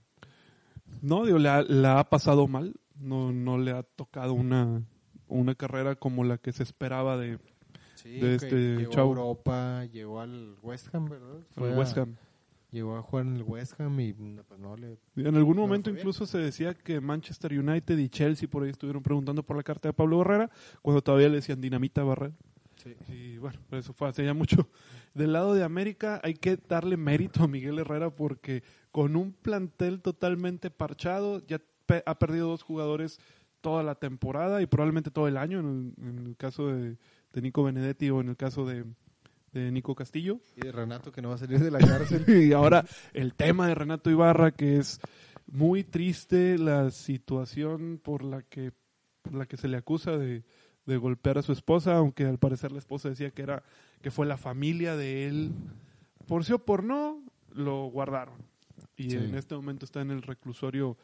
No, digo, la, la ha pasado mal. No, no le ha tocado una, una carrera como la que se esperaba de sí, de este llegó chavo. a Europa, llegó al West Ham, ¿verdad? Fue West Ham. Llegó a jugar en el West Ham y no, pues no le En algún No, momento incluso se decía que Manchester United y Chelsea por ahí estuvieron preguntando por la carta de Pablo Barrera, cuando todavía le decían dinamita Barrera. Y bueno, eso fue hace ya mucho. Del lado de América hay que darle mérito a Miguel Herrera porque con un plantel totalmente parchado, ya pe- ha perdido dos jugadores toda la temporada y probablemente todo el año, en el, en el caso de, de Nico Benedetti o en el caso de, de Nico Castillo. y de Renato que no va a salir de la cárcel. Y ahora el tema de Renato Ibarra, que es muy triste la situación por la que, por la que se le acusa de, de golpear a su esposa, aunque al parecer la esposa decía que era que fue la familia de él. Por sí o por no, lo guardaron. Y Sí. en este momento está en el reclusorio,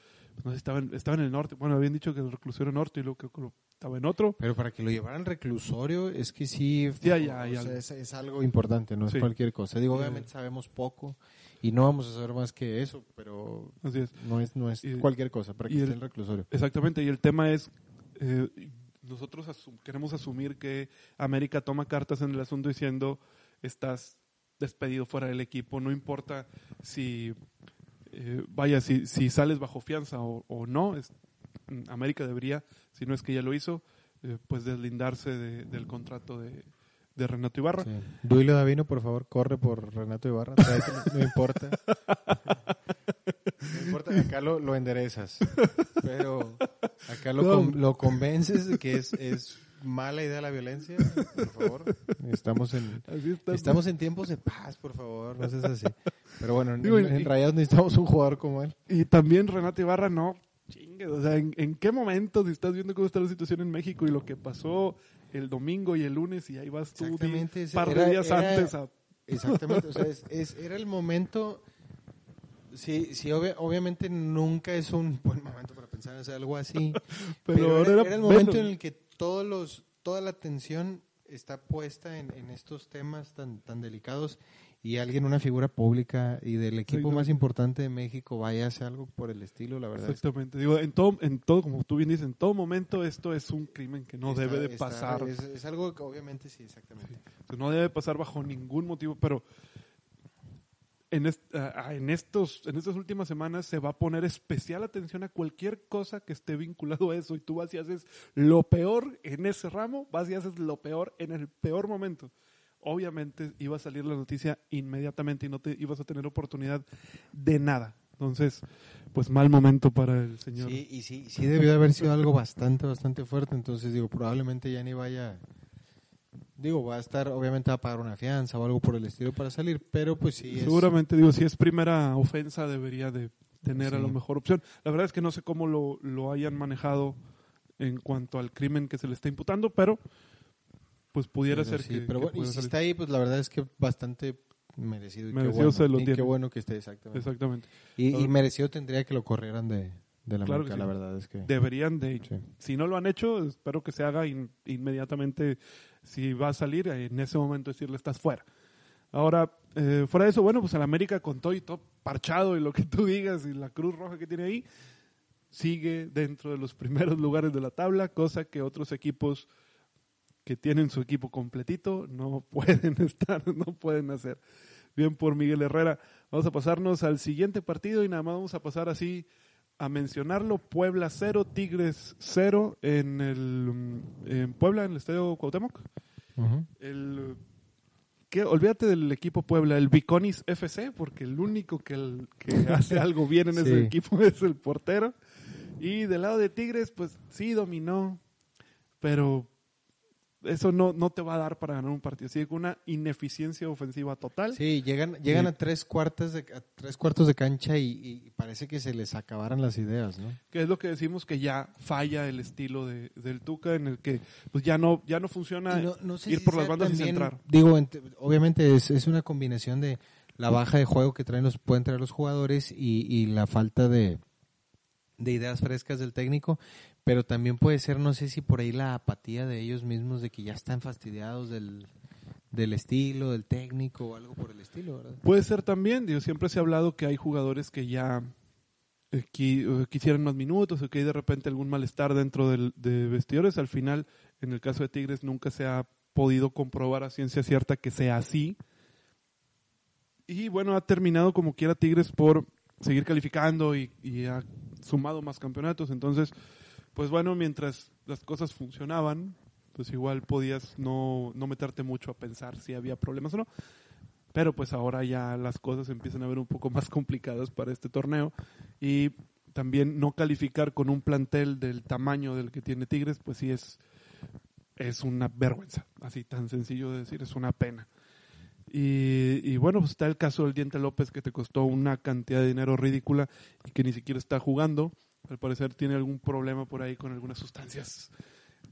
no sé, estaba en, estaba en el norte, bueno, habían dicho que el reclusorio norte y luego que estaba en otro. Pero para que lo llevaran al reclusorio es que sí, Ya, o ya, ya. sea, es, es algo importante, no Sí. es cualquier cosa. Digo, obviamente sabemos poco y no vamos a saber más que eso, pero Así es. no es, no es Y- cualquier cosa para que esté el- en el reclusorio. Exactamente, y el tema es, eh, nosotros asum- queremos asumir que América toma cartas en el asunto diciendo, estás despedido fuera del equipo, no importa si, eh, vaya, si, sales bajo fianza o, no, mm, América debería, si no es que ya lo hizo, eh, pues deslindarse de- del contrato de, de Renato Ibarra. Sí. Duilio Davino, por favor, corre por Renato Ibarra. no importa. No importa, acá lo, lo enderezas. Pero acá lo, No. con- lo convences de que es, es mala idea la violencia. Por favor, estamos en, estamos en tiempos de paz, por favor. No seas así. Pero bueno, en, Digo, en- en y- Rayados necesitamos un jugador como él. Y también Renato Ibarra, no, chingue, o sea, ¿en, en qué momento si estás viendo cómo está la situación en México y lo que pasó el domingo y el lunes y ahí vas tú un par de días era- antes a... Exactamente, o sea, es, es- era el momento. Sí, sí obvia- obviamente nunca es un buen momento para pensar en hacer algo así. Pero era, era era el momento en el que todos los, toda la atención está puesta en, en estos temas tan, tan delicados y alguien, una figura pública y del equipo más importante de México vaya a hacer algo por el estilo, la verdad. es que Exactamente, digo, en todo, en todo, como tú bien dices, en todo momento esto es un crimen que no está- debe de está- pasar, Es, es algo que obviamente sí, exactamente. no debe pasar bajo ningún motivo, pero en, est- a- a- en, estos, en estas últimas semanas se va a poner especial atención a cualquier cosa que esté vinculado a eso y tú vas y haces lo peor en ese ramo, vas y haces lo peor en el peor momento. Obviamente iba a salir la noticia inmediatamente y no te ibas a tener oportunidad de nada. Entonces, pues mal momento para el señor. Sí, y sí, sí debió de haber sido algo bastante, bastante fuerte. Entonces, digo, probablemente ya ni vaya. Digo, va a estar, obviamente va a pagar una fianza o algo por el estilo para salir, pero pues sí. es- Seguramente, digo, si es primera ofensa debería de tener a lo mejor opción. La verdad es que no sé cómo lo, lo hayan manejado en cuanto al crimen que se le está imputando, pero pues pudiera pero ser sí, que, pero que bueno, y si salir. está ahí, pues la verdad es que bastante merecido. Y Merecido qué bueno, se lo y qué bueno que esté, exactamente. Exactamente. Y, y merecido tendría que lo corrieran de, de la Claro marca, la verdad es que. Deberían de, Sí. si no lo han hecho, espero que se haga in- inmediatamente. Si va a salir, en ese momento decirle estás fuera. Ahora, eh, fuera de eso, bueno, pues el América con todo y todo parchado y lo que tú digas y la cruz roja que tiene ahí, sigue dentro de los primeros lugares de la tabla, cosa que otros equipos que tienen su equipo completito no pueden estar, no pueden hacer. Bien por Miguel Herrera. Vamos a pasarnos al siguiente partido y nada más vamos a pasar así a mencionarlo. Puebla 0, Tigres 0 en el mm, en Puebla, en el Estadio Cuauhtémoc. El que olvídate del equipo Puebla, el Biconis FC, porque el único que, el- que hace algo bien en ese equipo es el portero. Y del lado de Tigres, pues sí dominó, pero eso no, no te va a dar para ganar un partido. Sigue con una ineficiencia ofensiva total. Sí, llegan, llegan Y- a tres cuartos de, a tres cuartos de cancha y, y parece que se les acabaran las ideas, ¿no? que es lo que decimos que ya falla el estilo de, del Tuca en el que pues ya no ya no funciona Y no- no sé ir si por las bandas y también- centrar. Digo, ent- obviamente es, es una combinación de la baja de juego que traen los, pueden traer los jugadores y, y la falta de, de ideas frescas del técnico, pero también puede ser, no sé si por ahí la apatía de ellos mismos, de que ya están fastidiados del, del estilo, del técnico o algo por el estilo, ¿verdad? Puede ser también, digo, siempre se ha hablado que hay jugadores que ya eh, eh, quisieran más minutos o que hay de repente algún malestar dentro del, de vestidores. Al final, en el caso de Tigres, nunca se ha podido comprobar a ciencia cierta que sea así. Y bueno, ha terminado como quiera Tigres por seguir calificando y, y ha sumado más campeonatos. Entonces, pues bueno, mientras las cosas funcionaban, pues igual podías no, no meterte mucho a pensar si había problemas o no. Pero pues ahora ya las cosas empiezan a ver un poco más complicadas para este torneo y también no calificar con un plantel del tamaño del que tiene Tigres, pues sí es, es una vergüenza, así tan sencillo de decir, es una pena. Y, y bueno, pues está el caso del Diente López que te costó una cantidad de dinero ridícula y que ni siquiera está jugando. Al parecer tiene algún problema por ahí con algunas sustancias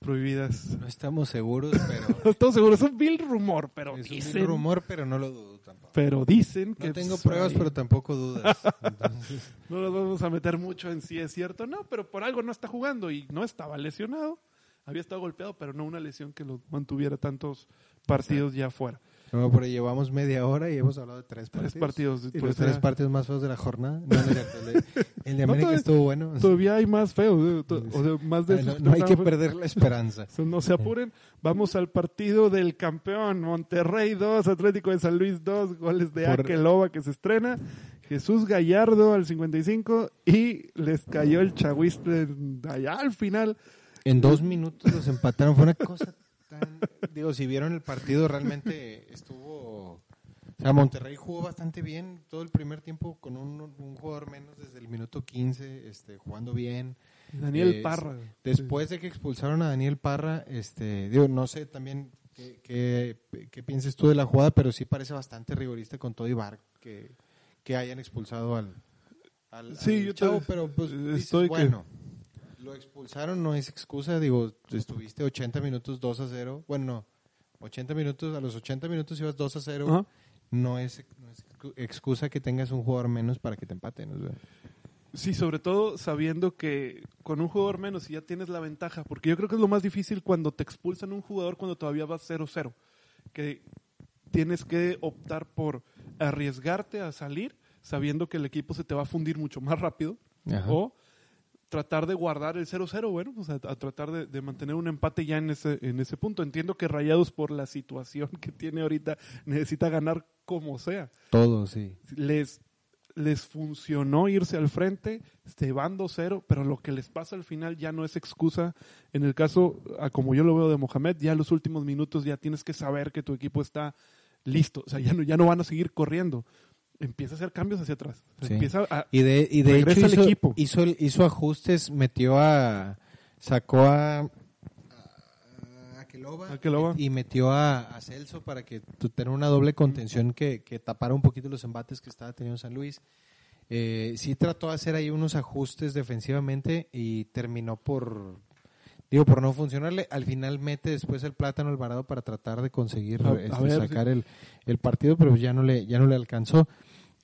prohibidas. No estamos seguros, pero No estoy seguro, es un vil rumor, pero es un dicen, rumor, pero no lo dudo tampoco. pero dicen que No tengo pues, pruebas, ahí pero tampoco dudas. Entonces, no nos vamos a meter mucho en si es cierto no, pero por algo no está jugando y no estaba lesionado. Había estado golpeado, pero no una lesión que lo mantuviera tantos partidos ya fuera. No, pero llevamos media hora y hemos hablado de tres partidos. Tres partidos. Y los tres partidos más feos de la jornada. No, no el de, el de No, América todavía- estuvo bueno. Todavía hay más feos. eh, to- O sea, más de no, hay que perder la esperanza. No se apuren. Vamos al partido del campeón. Monterrey 2, Atlético de San Luis 2, goles de Por- Akeloba que se estrena. Jesús Gallardo al 55 y les cayó el chagüiste allá al final. En dos minutos los empataron. Fue una cosa Digo, si vieron el partido, realmente estuvo... O sea, Monterrey jugó bastante bien todo el primer tiempo con un, un jugador menos desde el minuto 15, este, jugando bien. Daniel Eh, Parra. Después de que expulsaron a Daniel Parra, este, digo, no sé también qué, qué, qué pienses tú de la jugada, pero sí parece bastante rigorista con todo y Bar que, que hayan expulsado al, al, Sí, al yo chavo, te- pero pues dices, estoy que- bueno, lo expulsaron, no es excusa, digo, estuviste 80 minutos 2 a 0, bueno, no, 80 minutos, a los 80 minutos ibas 2 a 0, Ajá. no es, no es excu- excusa que tengas un jugador menos para que te empaten. o sea. Sí, sobre todo sabiendo que con un jugador menos ya tienes la ventaja, porque yo creo que es lo más difícil cuando te expulsan un jugador cuando todavía vas 0-0, que tienes que optar por arriesgarte a salir sabiendo que el equipo se te va a fundir mucho más rápido Ajá. o tratar de guardar el 0-0, bueno, sea, a tratar de, de mantener un empate ya en ese, en ese punto. Entiendo que Rayados por la situación que tiene ahorita necesita ganar como sea Todo, sí. les, les funcionó irse al frente, se van 2-0, pero lo que les pasa al final ya no es excusa. En el caso, a como yo lo veo de Mohamed, ya los últimos minutos ya tienes que saber que tu equipo está listo. O sea, ya no, ya no van a seguir corriendo. Empieza a hacer cambios hacia atrás. Sí. Empieza a, Y de, y de Regresa hecho al hizo, equipo. Hizo, ajustes, metió a... Sacó a... a Akeloba, Akeloba. y metió a, a Celso para que tu- tener una doble contención que, que tapara un poquito los embates que estaba teniendo San Luis. Eh, sí trató de hacer ahí unos ajustes defensivamente y terminó por digo por no funcionarle al final mete después el plátano Alvarado para tratar de conseguir A- a este, ver, sacar el, el partido pero ya no le ya no le alcanzó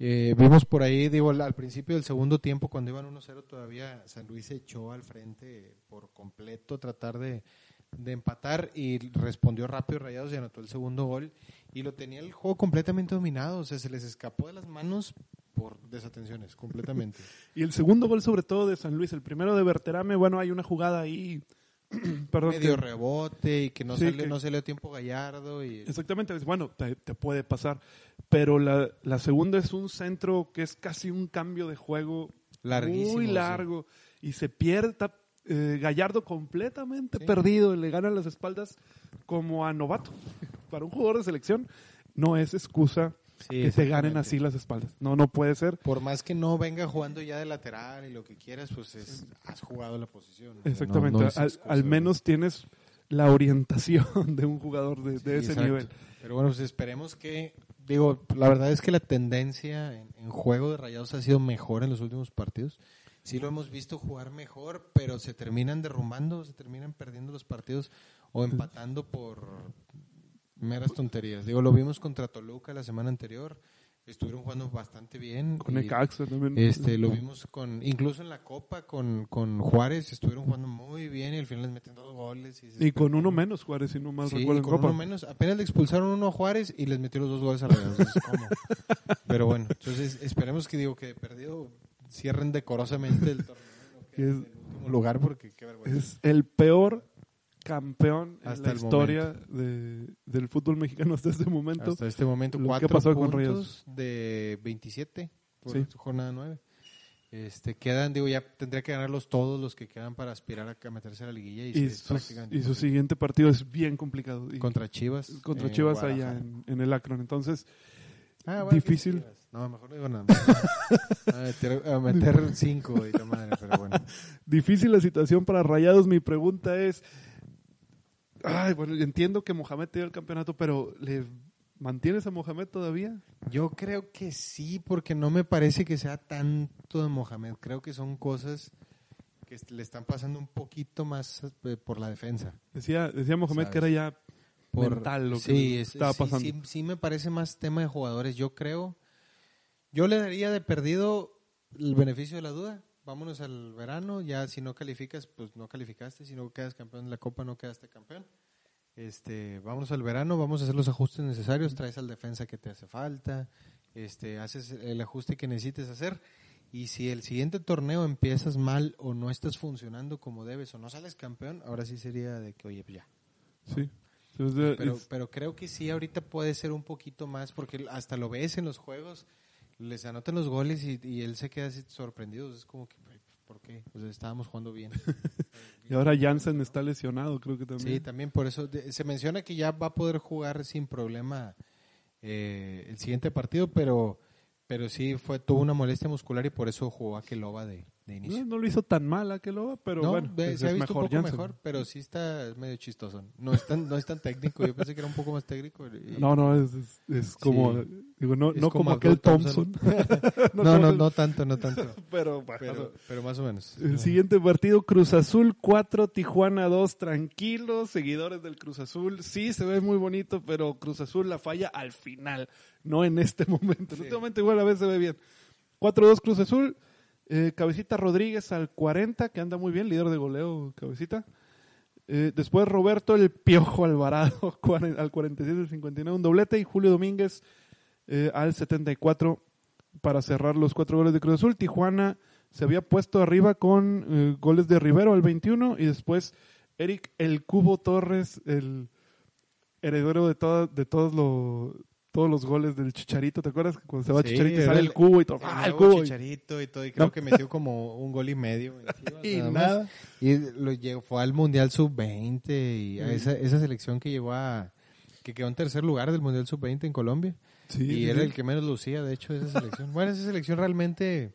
Eh, vimos por ahí digo al, principio del segundo tiempo cuando iban 1-0 todavía San Luis se echó al frente por completo tratar de, de empatar y respondió rápido Rayados y anotó el segundo gol y lo tenía el juego completamente dominado o sea se les escapó de las manos por desatenciones completamente y el segundo gol, sobre todo de San Luis, el primero de Berterame, bueno, hay una jugada ahí. perdón, medio que- rebote y que no Sí, que- no salió tiempo Gallardo y Exactamente, bueno, te, te puede pasar. Pero la, la segunda es un centro que es casi un cambio de juego Larguísimo, muy sí. largo y se pierde eh, Gallardo completamente Sí. perdido, le gana las espaldas como a novato. Para un jugador de selección no es excusa Sí, que te ganen así las espaldas. No, no puede ser. por más que no venga jugando ya de lateral y lo que quieras pues es- has jugado la posición no- Exactamente, no al, menos tienes la orientación de un jugador de, ese exacto. nivel. Pero bueno, pues esperemos que, digo, la verdad es que la tendencia en, en juego de Rayados ha sido mejor en los últimos partidos. Sí lo hemos visto jugar mejor, pero se terminan derrumbando, se terminan perdiendo los partidos o empatando por meras tonterías. Digo, lo vimos contra Toluca la semana anterior, estuvieron jugando bastante bien. Con Necaxa también. Este, lo vimos con, incluso en la Copa con, con Juárez, estuvieron jugando muy bien y al final les meten dos goles. Y, Y con uno menos, Juárez, si no mal Sí, recuerdo con Copa. uno menos. Apenas le expulsaron uno a Juárez y les metió los dos goles a ¿cómo? Pero bueno, entonces esperemos que digo que perdido cierren decorosamente el torneo. Que es- el último lugar porque qué vergüenza. Es el peor campeón en Hasta la el historia de- del fútbol mexicano hasta este momento. Hasta este momento, cuatro pasado con puntos Rayados. de 27 por Sí. jornada 9. Este, quedan, digo, ya tendría que ganarlos todos los que quedan para aspirar a, meterse a la liguilla. Y, y, prácticamente y su siguiente partido es bien complicado. Y- contra Chivas. contra en Chivas allá en, en el Akron. Entonces, Ah, bueno, Difícil. ¿qué? No, mejor no digo nada. a, meter, a meter cinco y la madre, pero bueno. difícil la situación para Rayados. Mi pregunta es, ay, bueno, entiendo que Mohamed te dio el campeonato, pero ¿le mantienes a Mohamed todavía? Yo creo que sí, porque no me parece que sea tanto de Mohamed. Creo que son cosas que le están pasando un poquito más eh, por la defensa. Decía, decía Mohamed Sabes. que era ya Por, mental lo que sí, es- estaba sí, pasando. Sí, sí me parece más tema de jugadores. Yo creo, yo le daría de perdido el beneficio de la duda. Vámonos al verano, ya si no calificas, pues no calificaste, si no quedas campeón de la Copa, no quedaste campeón. este, vamos al verano, vamos a hacer los ajustes necesarios, traes al defensa que te hace falta, este, haces el ajuste que necesites hacer. Y si el siguiente torneo empiezas mal o no estás funcionando como debes o no sales campeón, ahora sí sería de que, oye, pues ya. Sí. Pero, pero creo que sí, ahorita puede ser un poquito más, porque hasta lo ves en los juegos, les anotan los goles y, y él se queda así sorprendido. Es como que, ¿por qué? Pues estábamos jugando bien. y ahora Jansen está lesionado, creo que también. Sí, también por eso se menciona que ya va a poder jugar sin problema eh, el siguiente partido, pero pero sí fue tuvo una molestia muscular y por eso jugó a Keloba de, no, lo hizo tan mal aquel pero bueno, pues se ha visto mejor, un poco mejor, pero sí está medio chistoso. No es tan, no es tan técnico, yo pensé que era un poco más técnico. No, no, es, es, como, digo, no, no como, aquel Thompson. no, no, no, tanto, no tanto. pero, pero, más o menos. El siguiente partido, Cruz Azul 4, Tijuana 2, tranquilos, seguidores del Cruz Azul. Sí, se ve muy bonito, pero Cruz Azul la falla al final, no en este momento. En este momento igual a veces se ve bien. 4-2 Cruz Azul. Eh, Cabecita Rodríguez al 40, que anda muy bien, líder de goleo, Cabecita. Eh, después Roberto el Piojo Alvarado al 47 al 59, un doblete. Y Julio Domínguez eh, al 74 para cerrar los cuatro goles de Cruz Azul. Tijuana se había puesto arriba con goles de Rivero al 21 y después Eric el Cubo Torres, el heredero de, todas de todos los todos los goles del Chicharito, ¿te acuerdas? Cuando se va Chicharito sale el, cubo y todo. ah, el cubo. Chicharito y todo, y creo que metió como un gol y medio. y nada. Y lo llegó, fue al Mundial Sub-20 y a esa, esa selección que llevó a, que quedó en tercer lugar del Mundial Sub-20 en Colombia. Sí, y era el que menos lucía, de hecho, esa selección. bueno, esa selección realmente,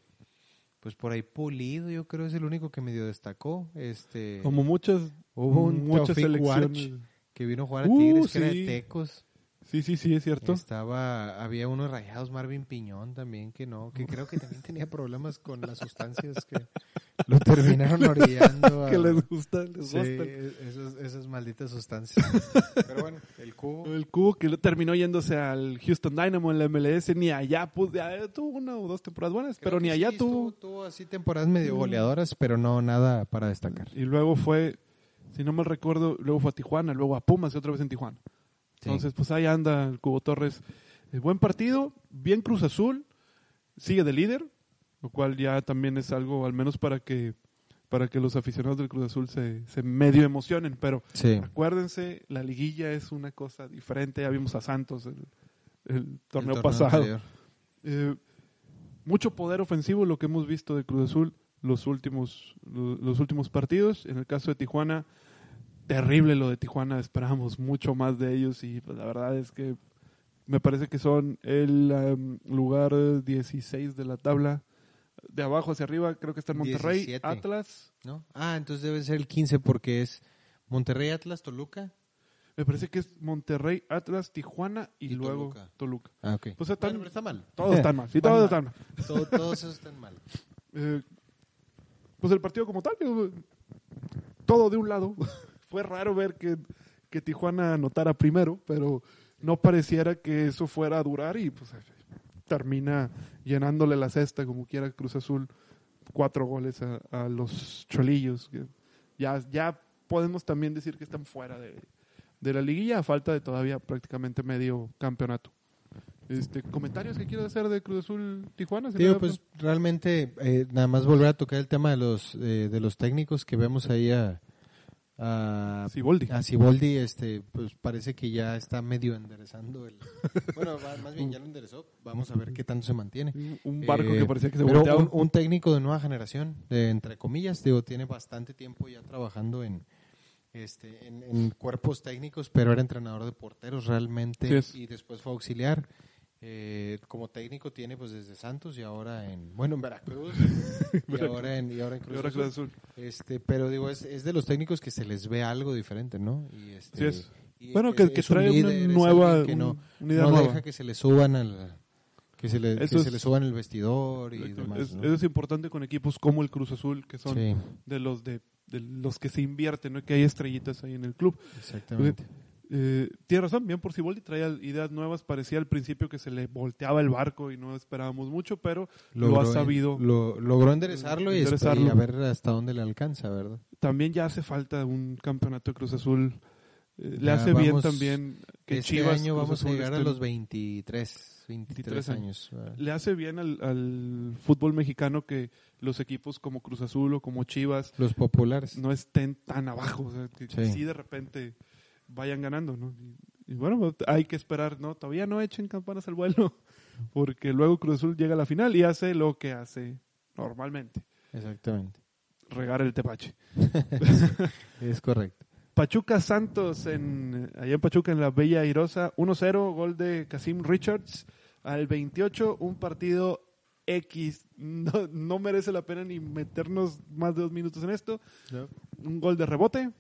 pues por ahí pulido, yo creo es el único que medio destacó. Este, como muchas, hubo muchas selecciones. que vino a jugar a Tigres, uh, que era de Tecos. Sí, sí, sí, es cierto. Estaba, había unos rayados Marvin Piñón también que no, que creo que también tenía problemas con las sustancias que lo terminaron orillando. que les gustan, les sí, esas, malditas sustancias. Pero bueno, el cubo. El cubo que terminó yéndose al Houston Dynamo en la MLS, ni allá tuvo una o dos temporadas buenas, pero ni allá tuvo. Tuvo así temporadas medio goleadoras, pero no nada para destacar. Y luego fue, si no mal recuerdo, luego fue a Tijuana, luego a Pumas y otra vez en Tijuana. Entonces, pues ahí anda el Cubo Torres. Eh, buen partido, bien Cruz Azul, sigue de líder, lo cual ya también es algo, al menos para que para que los aficionados del Cruz Azul se, se medio emocionen, pero acuérdense, la liguilla es una cosa diferente, ya vimos a Santos el, torneo, pasado. Eh, mucho poder ofensivo lo que hemos visto de Cruz Azul los últimos, los últimos partidos. En el caso de Tijuana, terrible lo de Tijuana, esperábamos mucho más de ellos y pues la verdad es que me parece que son el um, lugar 16 de la tabla. De abajo hacia arriba creo que está en Monterrey, Atlas. ¿No? Ah, entonces debe ser el 15 porque es Monterrey, Atlas, Toluca. Me parece que es Monterrey, Atlas, Tijuana y, luego Toluca. Ah, ok. Pues están, está mal. Todos están mal. Sí, todos están mal. todos esos están mal. Eh, pues el partido como tal, todo de un lado fue raro ver que, que Tijuana anotara primero, pero no pareciera que eso fuera a durar y pues termina llenándole la cesta como quiera Cruz Azul cuatro goles a, los cholillos ya ya podemos también decir que están fuera de, de la liguilla a falta de todavía prácticamente medio campeonato. Este comentarios que quiero hacer de Cruz Azul Tijuana Tío, pues realmente eh, nada más volver a tocar el tema de los eh, de los técnicos que vemos ahí a a Siboldi. A Siboldi, este, pues parece que ya está medio enderezando el. bueno, más bien ya lo enderezó. Vamos a ver qué tanto se mantiene. Un barco que eh, parecía que se pero un, un, técnico de nueva generación, de, entre comillas, digo, tiene bastante tiempo ya trabajando en, este, en, cuerpos técnicos, pero era entrenador de porteros realmente y después fue auxiliar. Eh, como técnico tiene pues desde Santos y ahora en bueno en Veracruz y ahora en y ahora en Cruz, Azul. este pero digo es, es, de los técnicos que se les ve algo diferente no y este, sí es. bueno que, que trae una nueva que no, no deja que se le suban al que se le, que se le suban el vestidor y demás es, eso es importante con equipos como el Cruz Azul que son de los de, de, los que se invierten no que hay estrellitas ahí en el club. Exactamente eh, tiene razón, bien por Siboldi traía ideas nuevas, parecía al principio que se le volteaba el barco y no esperábamos mucho, pero lo ha sabido. Lo, logró enderezarlo, Y, a ver hasta dónde le alcanza, ¿verdad? También ya hace falta un campeonato de Cruz Azul Eh, le hace bien también que este Chivas año vamos a llegar a los 23, 23, 23 años. ¿verdad? le hace bien al, al fútbol mexicano que los equipos como Cruz Azul o como Chivas Los populares. no estén tan abajo, o sea, que, que Sí. sí de repente vayan ganando, ¿no? Y, y bueno, pues, hay que esperar, ¿no? Todavía no echen campanas al vuelo, porque luego Cruz Azul llega a la final y hace lo que hace normalmente, Exactamente. regar el tepache. Es correcto. Pachuca Santos, en, allá en Pachuca, en la Bella Airosa, 1-0, gol de Casim Richards al 28, un partido X. No, no merece la pena ni meternos más de dos minutos en esto. Un gol de rebote.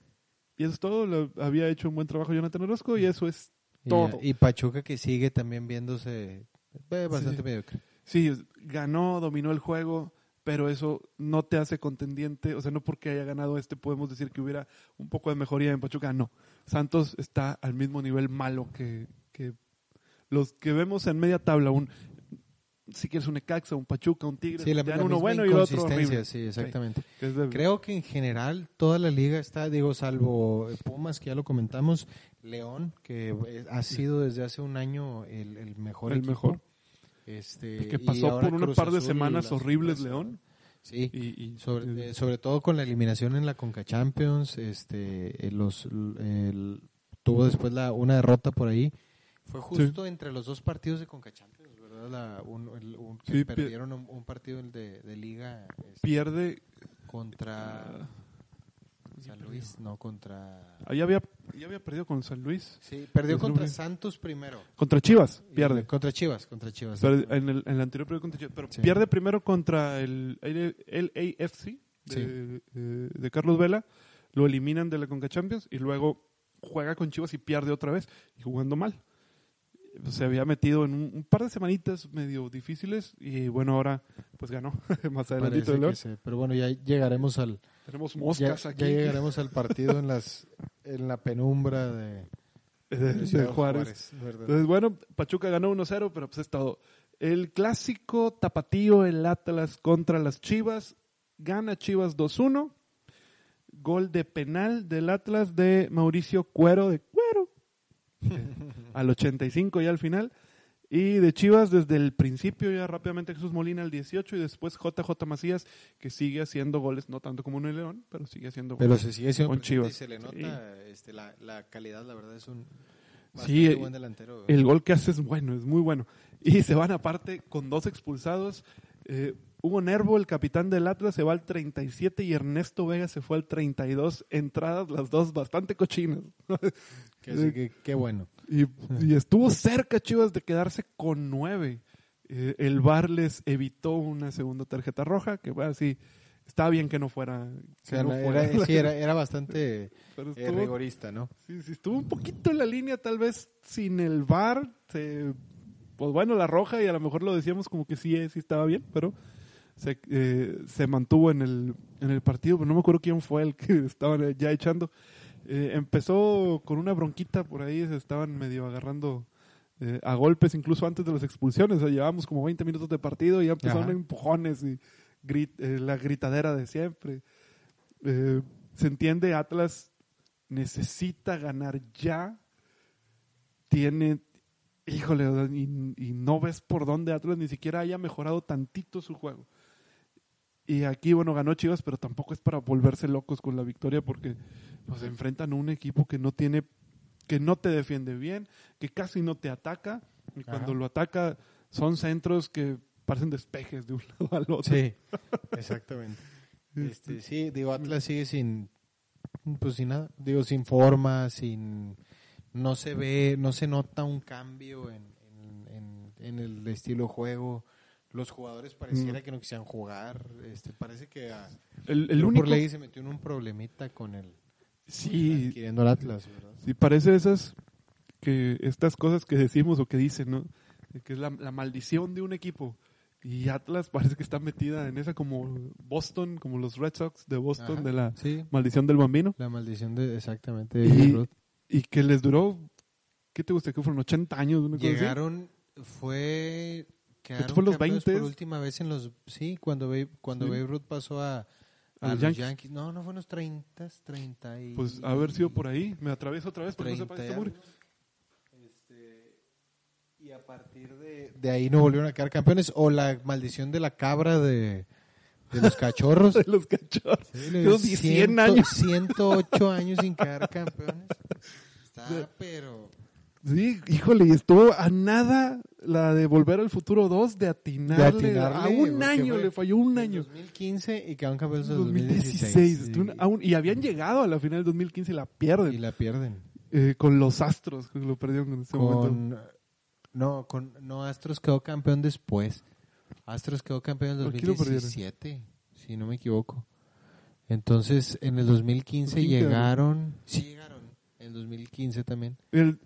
Y eso es todo. Lo- había hecho un buen trabajo Jonathan Orozco y eso es todo. y Pachuca que sigue también viéndose eh, bastante Sí. mediocre. Sí, ganó, dominó el juego, pero eso no te hace contendiente. O sea, no porque haya ganado este podemos decir que hubiera un poco de mejoría en Pachuca. No. Santos está al mismo nivel malo que, que los que vemos en media tabla. Un, si quieres un Necaxa, un Pachuca, un Tigre, Sí, la, te dan la uno bueno y el otro horrible. Sí, exactamente. De- Creo que en general toda la liga está, digo, salvo Pumas, que ya lo comentamos, León, que eh, ha sido desde hace un año el, el mejor El equipo. mejor. Este, que pasó por un par de semanas horribles, León. Sí, Y, y- sobre, eh, sobre todo con la eliminación en la Conca Champions, este, eh, los, el- tuvo después la, una derrota por ahí. Fue justo entre los dos partidos de Conca Champions, La, un, el- un- que Sí, perdieron un, un partido de, de liga este, pierde. contra ah, San Luis, no contra... ahí había, ya había perdido con San Luis. Sí, perdió contra Santos primero. Contra Chivas, Y- pierde. Contra Chivas, contra Chivas. Pero en, el, en el anterior perdió contra Chivas. Pero Sí. pierde primero contra el, el, el AFC de, eh, de Carlos Vela. Lo eliminan de la Conca Champions y luego juega con Chivas y pierde otra vez. Y jugando mal. Se había metido en un, un par de semanitas medio difíciles y bueno, ahora pues ganó más adelantito León. sí, Pero bueno, ya llegaremos al... Tenemos Ya, moscas ya aquí llegaremos al partido en las en la penumbra de, de, de Ciudad Juárez. Entonces, bueno, Pachuca ganó 1-0, pero pues es todo. El clásico tapatío, el Atlas contra las Chivas. Gana Chivas 2-1. Gol de penal del Atlas de Mauricio Cuero, de. al 85 ya al final. Y de Chivas desde el principio ya rápidamente Jesús Molina al 18 y después JJ Macías que sigue haciendo goles, no tanto como en el León, pero sigue haciendo Pero goles. se sigue siendo Con presente y Chivas. se le nota este, la, la calidad, la verdad es un Sí, bastante buen delantero. El gol que hace es bueno, es muy bueno. Y se van aparte con dos expulsados. Eh, Hugo Nervo, el capitán del Atlas, se va al 37 y Ernesto Vega se fue al 32. Entradas las dos bastante cochinas. así qué bueno. y, y estuvo cerca Chivas de quedarse con nueve. Eh, el VAR les evitó una segunda tarjeta roja, que bueno, sí, está bien que no fuera. O que sea, no no, fuera. era, sí, era, era bastante eh, rigorista, ¿no? Sí, sí, estuvo un poquito en la línea, tal vez sin el VAR. Se, pues bueno, la roja y a lo mejor lo decíamos como que sí, eh, sí estaba bien, pero se, eh, se mantuvo en el, en el partido. Pero no me acuerdo quién fue el que estaban ya echando. Eh, empezó con una bronquita por ahí, se estaban medio agarrando eh, a golpes, incluso antes de las expulsiones. O sea, llevábamos como 20 minutos de partido y ya empezaron Ajá. empujones y grit- eh, la gritadera de siempre. Eh, se entiende, Atlas necesita ganar ya. Tiene, híjole, y, y no ves por dónde Atlas ni siquiera haya mejorado tantito su juego. Y aquí, bueno, ganó Chivas, pero tampoco es para volverse locos con la victoria porque pues, se enfrentan a un equipo que no tiene, que no te defiende bien, que casi no te ataca. Y cuando lo ataca son centros que parecen despejes de un lado al otro. Sí, exactamente. Este, sí, digo, Atlas sigue sin, pues sin nada, digo, sin forma, sin, no se ve, no se nota un cambio en, en, en- en el estilo de juego. Los jugadores pareciera Mm. que no quisieran jugar. Este, parece que a, El, el único, Orlegui se metió en un problemita con el sí, adquiriendo el Atlas, ¿verdad? Sí, parece esas que estas cosas que decimos o que dicen, ¿no? Que es la, la maldición de un equipo. Y Atlas parece que está metida en esa como Boston, como los Red Sox de Boston, Ajá, de la sí, maldición del bambino. la maldición de exactamente de Y-. Y que les duró, ¿qué te gusta? Que fueron 80 años. Una cosa así? Llegaron, fue quedaron en los campeones 20s? por última vez en los sí, cuando Babe, cuando Sí. Babe Ruth pasó a, a los los Yankees. Yankees. No, no fue en los 30, 30 y... Pues haber sido por ahí. Me atravieso otra vez porque no 30 este y a partir de, de ahí no volvieron a quedar campeones. O la maldición de la cabra de, de los cachorros. de los cachorros. Sí, Llevo 100 ciento- años. 108 años sin quedar campeones. Está, pero... Sí, híjole, y estuvo a nada la de Volver al Futuro 2 de atinarle. De atinarle, a un año, le falló un año. 2015 y quedaron campeones en 2016. 2016. estuvo una- a un- y habían llegado a la final del 2015 y la pierden. Y la pierden. Eh, con los Astros, que lo perdieron en ese momento. Con, no, con, no, Astros quedó campeón después. Astros quedó campeón en ¿Por qué lo perdieron? 2017, si no me equivoco. Entonces, en el 2015 ¿Por quién quedaron? llegaron. Sí, llegaron. En el 2015 también. El-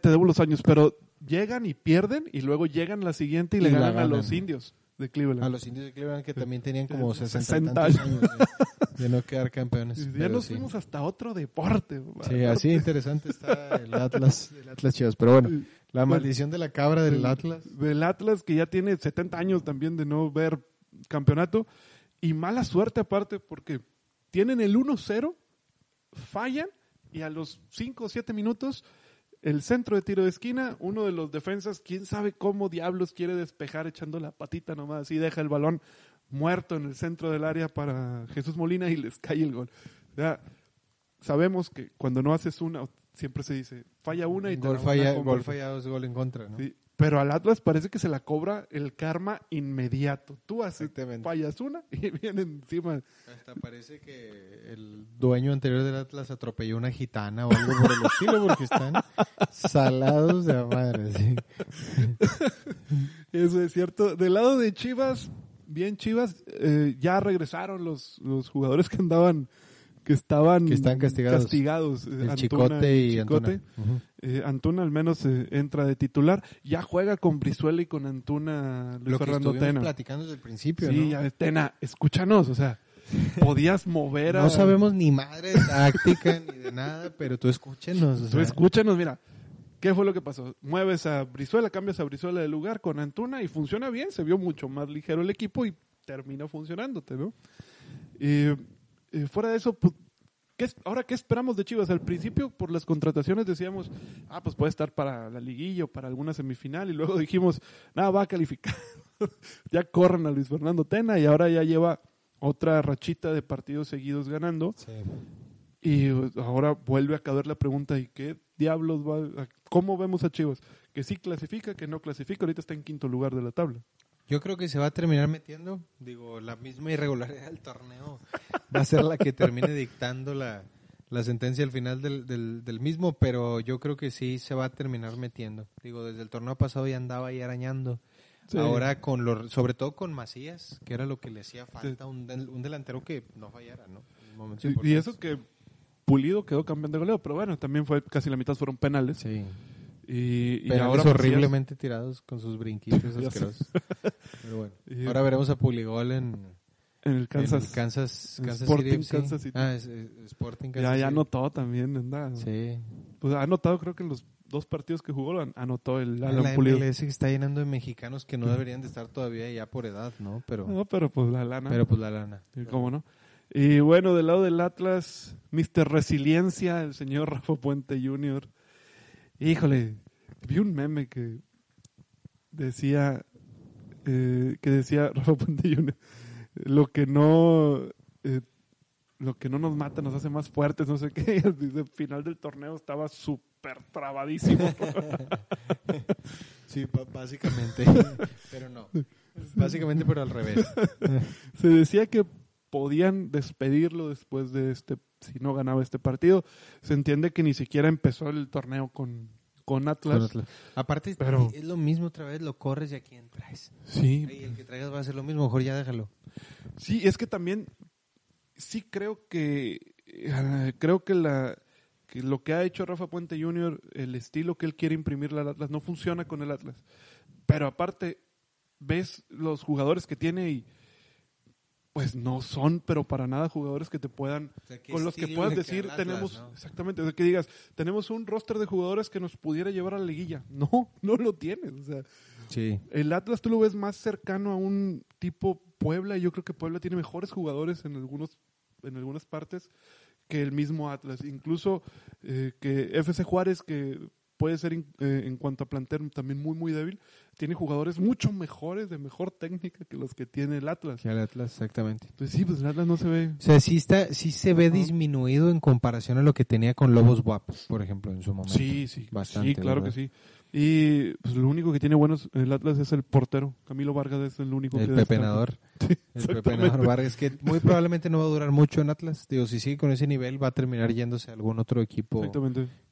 te debo los años, pero llegan y pierden y luego llegan la siguiente y, Y le ganan a los indios de Cleveland. A los indios de Cleveland que también tenían como 60, 60 tantos años de, de no quedar campeones. Y ya nos sí. fuimos hasta otro deporte. Sí, así interesante está el Atlas, el Atlas Chivas. Pero bueno, la maldición de la cabra del del- Atlas. Del Atlas, que ya tiene 70 años también de no ver campeonato. Y mala suerte aparte, porque tienen el 1-0, fallan, y a los 5 o 7 minutos, el centro de tiro de esquina, uno de los defensas, quién sabe cómo diablos quiere despejar echando la patita nomás, y deja el balón muerto en el centro del área para Jesús Molina y les cae el gol. Ya sabemos que cuando no haces una, siempre se dice, falla una y te Gol, falla, gol fallado es gol en contra, ¿no? Sí, pero al Atlas parece que se la cobra el karma inmediato. Tú haces, fallas una y viene encima. Hasta parece que el dueño anterior del Atlas atropelló una gitana o algo por el estilo porque están salados de a madre. sí. Eso es cierto. Del lado de Chivas, bien Chivas, eh, ya regresaron los, los jugadores que andaban, que estaban Que están castigados. castigados. Eh, El Antuna Chicote y Chicote. Antuna. Eh, Antuna al menos eh, entra de titular. Ya juega con Brizuela y con Antuna Luis Lo que Fernando Tena. platicando desde el principio, Sí, ¿no? ya Tena, escúchanos, o sea, podías mover a... No sabemos ni madre de táctica ni de nada, pero tú escúchenos. o Tú sea, escúchanos, mira. ¿Qué fue lo que pasó? Mueves a Brizuela, cambias a Brizuela de lugar con Antuna y funciona bien. Se vio mucho más ligero el equipo y terminó funcionándote, ¿no? Y, eh, fuera de eso, pues, ¿qué es- ahora, ¿qué esperamos de Chivas? Al principio, por las contrataciones, decíamos, ah, pues puede estar para la liguilla o para alguna semifinal. Y luego dijimos, nada, va a calificar. ya corren a Luis Fernando Tena y ahora ya lleva otra rachita de partidos seguidos ganando. sí. Y eh, ahora vuelve a caber la pregunta, ¿y qué diablos va? a- ¿Cómo vemos a Chivas? Que sí clasifica, que no clasifica, ahorita está en quinto lugar de la tabla. Yo creo que se va a terminar metiendo, digo, la misma irregularidad del torneo va a ser la que termine dictando la, la sentencia al final del, del, del mismo, pero yo creo que sí se va a terminar metiendo. Digo, desde el torneo pasado ya andaba ahí arañando. Sí. Ahora con los, sobre todo con Macías, que era lo que le hacía falta, un, un delantero que no fallara, ¿no? Y, eso que Pulido quedó campeón de goleo, pero bueno, también fue casi la mitad fueron penales. Sí. Y, y ahora Macías- horriblemente tirados con sus brinquitos asquerosos. Pero bueno, Y- ahora veremos a Puligol en, en el Kansas, en Kansas, Kansas Sporting City. Kansas City. Ah, es, es- Sporting Kansas ya, ya City. anotó también, anda. Sí. Pues ha anotado creo que en los dos partidos que jugó an- anotó el Ah, Alan La Pulido. MLS que está llenando de mexicanos que no deberían de estar todavía ya por edad, ¿no? Pero, No, pero pues la lana. pero pues la lana. Sí, ¿Cómo no? Y bueno, del lado del Atlas, Mr. Resiliencia, el señor Rafa Puente Jr. Híjole, vi un meme que decía, eh, que decía Rafa Puente Jr. Lo que no, eh, lo que no nos mata nos hace más fuertes, no sé qué. Al final del torneo estaba súper trabadísimo. Sí, básicamente. pero no. Básicamente, pero al revés. Se decía que podían despedirlo después de este, si no ganaba este partido. Se entiende que ni siquiera empezó el torneo con, con Atlas. Con Atlas. Aparte, Pero- es lo mismo otra vez, lo corres y a quién traes. Sí, Y el que traigas va a hacer lo mismo, mejor ya déjalo. sí, es que también, sí creo que, eh, creo que la que lo que ha hecho Rafa Puente Jr., el estilo que él quiere imprimirle al Atlas, no funciona con el Atlas. Pero aparte, ves los jugadores que tiene y pues no son, pero para nada jugadores que te puedan con los que puedas decir tenemos exactamente o sea, que digas tenemos un roster de jugadores que nos pudiera llevar a la liguilla no no lo tienes o sea Sí. El Atlas tú lo ves más cercano a un tipo Puebla. y Yo creo que Puebla tiene mejores jugadores en algunos en algunas partes que el mismo Atlas. Incluso eh, que FC Juárez, que puede ser in- eh, en cuanto a plantel también muy muy débil, tiene jugadores mucho mejores, de mejor técnica que los que tiene el Atlas. Sí, el Atlas, exactamente. Pues sí, pues el Atlas no se ve. O sea, sí, está, sí se ve Ajá. disminuido en comparación a lo que tenía con Lobos WAP, por ejemplo, en su momento. Sí, sí, Bastante, sí, claro ¿verdad? que sí. Y pues lo único que tiene buenos el Atlas es el portero. Camilo Vargas es el único El que destaca. pepenador. Sí, El pepenador Vargas, que muy probablemente no va a durar mucho en Atlas. Digo, si sigue con ese nivel, va a terminar yéndose a algún otro equipo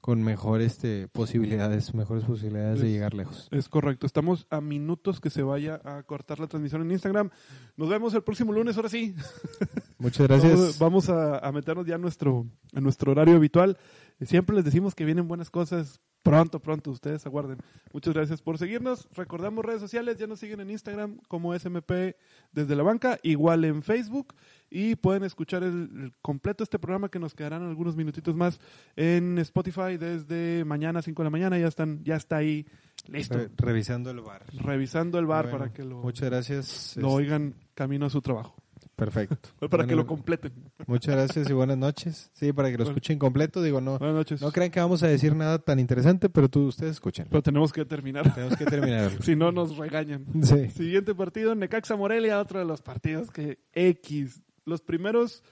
con mejores este, posibilidades, mejores posibilidades de llegar lejos. Es correcto. Estamos a minutos que se vaya a cortar la transmisión en Instagram. Nos vemos el próximo lunes, ahora sí. Muchas gracias. Vamos, a, a meternos ya a nuestro, a nuestro horario habitual. Siempre les decimos que vienen buenas cosas. Pronto, pronto, ustedes aguarden. Muchas gracias por seguirnos. Recordamos redes sociales, ya nos siguen en Instagram como SMP desde la banca, igual en Facebook. Y pueden escuchar el, el completo este programa que nos quedarán algunos minutitos más en Spotify desde mañana a 5 de la mañana. Ya están, ya está ahí listo. Re- revisando el bar. revisando el bar Bueno, para que lo, Muchas gracias. lo Es- oigan camino a su trabajo. Perfecto. Para que lo completen. Muchas gracias y buenas noches. Sí, para que lo Bueno. escuchen completo. Digo, no, Buenas noches. no crean que vamos a decir nada tan interesante, pero tú, ustedes escuchen. Pero tenemos que terminar. Tenemos que terminar. si no, nos regañan. Sí. Siguiente partido, Necaxa Morelia, otro de los partidos que X. Los primeros,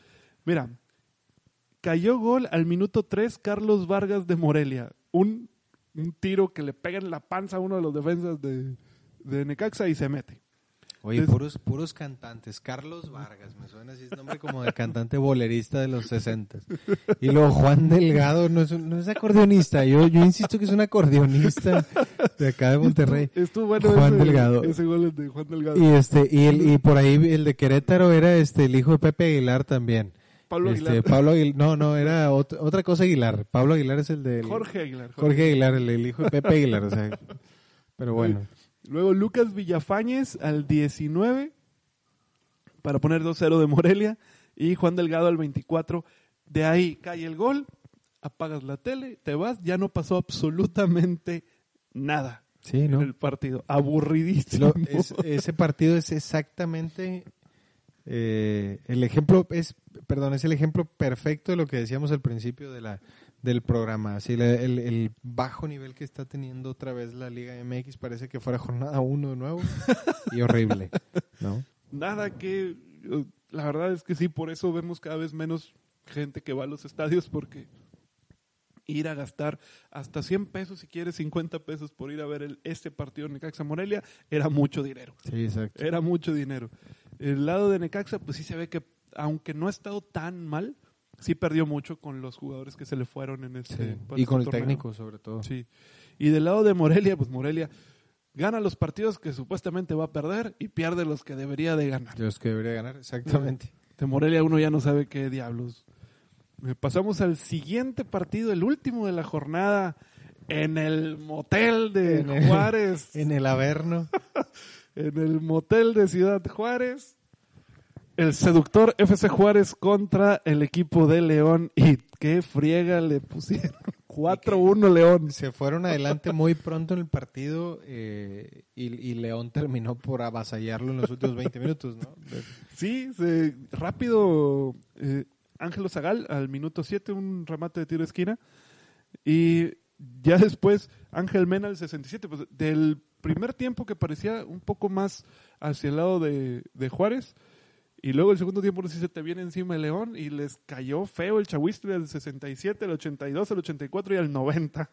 mira, cayó gol al minuto 3 Carlos Vargas de Morelia. Un, un tiro que le pega en la panza a uno de los defensas de, de Necaxa y se mete. Oye, puros, puros cantantes. Carlos Vargas, me suena así, es nombre como de cantante bolerista de los 60. Y luego Juan Delgado, no es, un- no es acordeonista. Yo, yo insisto que es un acordeonista de acá de Monterrey. Estuvo bueno Juan ese, Delgado. ese gol de Juan Delgado. Y este, y el, y por ahí el de Querétaro era este el hijo de Pepe Aguilar también. Pablo Este, Aguilar. Pablo Aguilar, no, no, era ot- otra cosa Aguilar. Pablo Aguilar es el de Jorge Aguilar. Jorge Aguilar, el, el hijo de Pepe Aguilar, o sea, pero bueno. Luego Lucas Villafañez al 19 para poner 2-0 de Morelia y Juan Delgado al 24. De ahí cae el gol, apagas la tele, te vas, ya no pasó absolutamente nada Sí, ¿no? en el partido. Aburridísimo. Es- ese partido es exactamente eh, el ejemplo es perdón es el ejemplo perfecto de lo que decíamos al principio de la del programa así el, el bajo nivel que está teniendo otra vez la Liga MX parece que fuera jornada uno de nuevo y horrible no Nada que... La verdad es que sí, por eso vemos cada vez menos gente que va a los estadios porque ir a gastar hasta 100 pesos, si quieres 50 pesos por ir a ver el, este partido en Necaxa Morelia, era mucho dinero. sí exacto Era mucho dinero. El lado de Necaxa, pues sí se ve que, aunque no ha estado tan mal, sí perdió mucho con los jugadores que se le fueron en este Sí. para y con el torneo. técnico sobre todo Sí. Y del lado de Morelia, pues Morelia gana los partidos que supuestamente va a perder y pierde los que debería de ganar. los que debería ganar exactamente De Morelia uno ya no sabe qué diablos. Eh, Pasamos al siguiente partido, el último de la jornada, en el motel de En el- Juárez. en el Averno en el motel de Ciudad Juárez. El seductor FC Juárez contra el equipo de León. Y qué friega le pusieron. 4-1 León. se fueron adelante muy pronto en el partido eh, y, y León terminó por avasallarlo en los últimos 20 minutos, ¿no? Sí, se- rápido. eh, Ángelo Zagal al minuto 7, un remate de tiro de esquina. Y ya después Ángel Mena al 67. Pues del primer tiempo que parecía un poco más hacia el lado de, de Juárez. Y luego el segundo tiempo no sé si se te viene encima el León y les cayó feo el Chahuistle al 67, al 82, al 84 y al 90.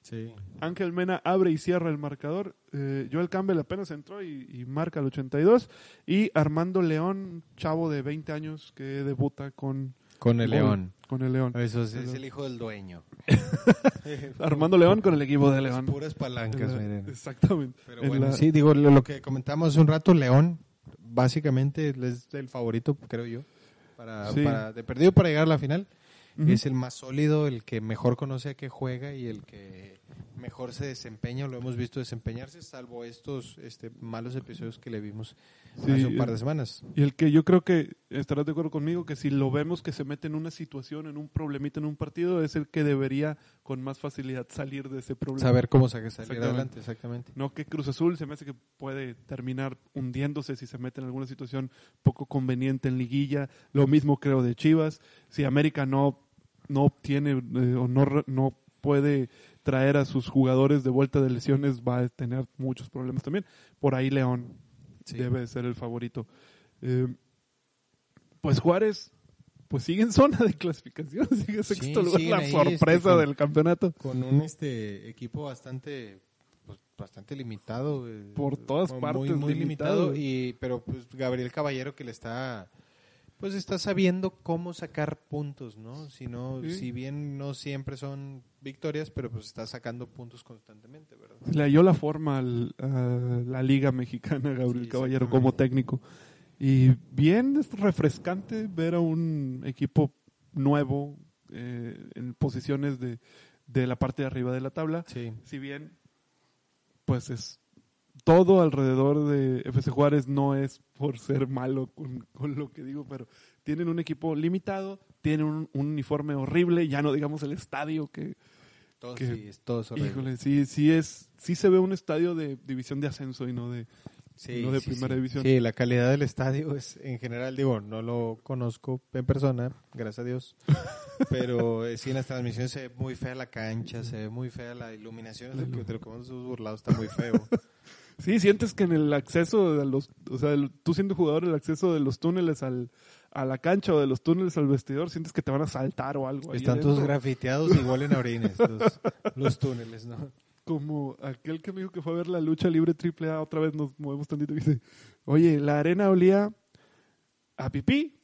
Sí. Ángel Mena abre y cierra el marcador. Eh, Joel Campbell apenas entró y, y marca el 82. Y Armando León, chavo de 20 años que debuta con, Con el gol, León. Con el León. Eso es, es el hijo del dueño. Armando León con el equipo de León. Puras palancas, En la- miren. Exactamente. Pero En bueno, la- sí, digo, lo, lo que comentamos hace un rato, León, básicamente es el favorito, creo yo, para, Sí. para- de perdido para llegar a la final. Es el más sólido, el que mejor conoce a qué juega y el que mejor se desempeña, lo hemos visto desempeñarse, salvo estos este, malos episodios que le vimos Sí, hace un par de semanas. Y el que yo creo que estarás de acuerdo conmigo que si lo vemos que se mete en una situación, en un problemita en un partido, es el que debería con más facilidad salir de ese problema. Saber cómo salir Exactamente. adelante, exactamente. No que Cruz Azul se me hace que puede terminar hundiéndose si se mete en alguna situación poco conveniente en liguilla. Lo mismo creo de Chivas. Si América no, no obtiene eh, o no, no puede traer a sus jugadores de vuelta de lesiones, va a tener muchos problemas también. Por ahí León Sí. debe de ser el favorito. Eh, pues Juárez, pues sigue en zona de clasificación, sigue Sí, sexto lugar, la sorpresa este, con- del campeonato. Con un este equipo bastante pues, bastante limitado. eh, Por todas muy- partes Muy, limitado. limitado. Y, pero pues Gabriel Caballero que le está pues está sabiendo cómo sacar puntos, ¿no? Si no, Sí. si bien no siempre son victorias, pero pues está sacando puntos constantemente, ¿verdad? Le halló la forma al- a la Liga Mexicana, Gabriel Sí, Caballero, como técnico. Y bien es refrescante ver a un equipo nuevo eh, en posiciones de, de la parte de arriba de la tabla. Sí. Si bien, pues es todo alrededor de FC Juárez no es por ser malo con, con lo que digo, pero tienen un equipo limitado, tienen un, un uniforme horrible, ya no digamos el estadio que, Todo, Que- sí, es todo horrible. híjole, sí, sí es, sí se ve un estadio de división de ascenso y no de, Sí, no de sí, primera sí. división. Sí, la calidad del estadio es, en general, digo, no lo conozco en persona, gracias a Dios, pero eh, sí en las transmisiones se ve muy fea la cancha, se ve muy fea la iluminación, de lo que, de lo que hemos burlado está muy feo. Sí, sientes que en el acceso de los, o sea, el- tú siendo jugador, el acceso de los túneles al, a la cancha o de los túneles al vestidor, sientes que te van a saltar o algo. Están todos grafiteados igual en orines, los, los túneles, ¿no? Como aquel que me dijo que fue a ver la lucha libre triple A, otra vez nos movemos tantito y dice, oye, la arena olía a pipí,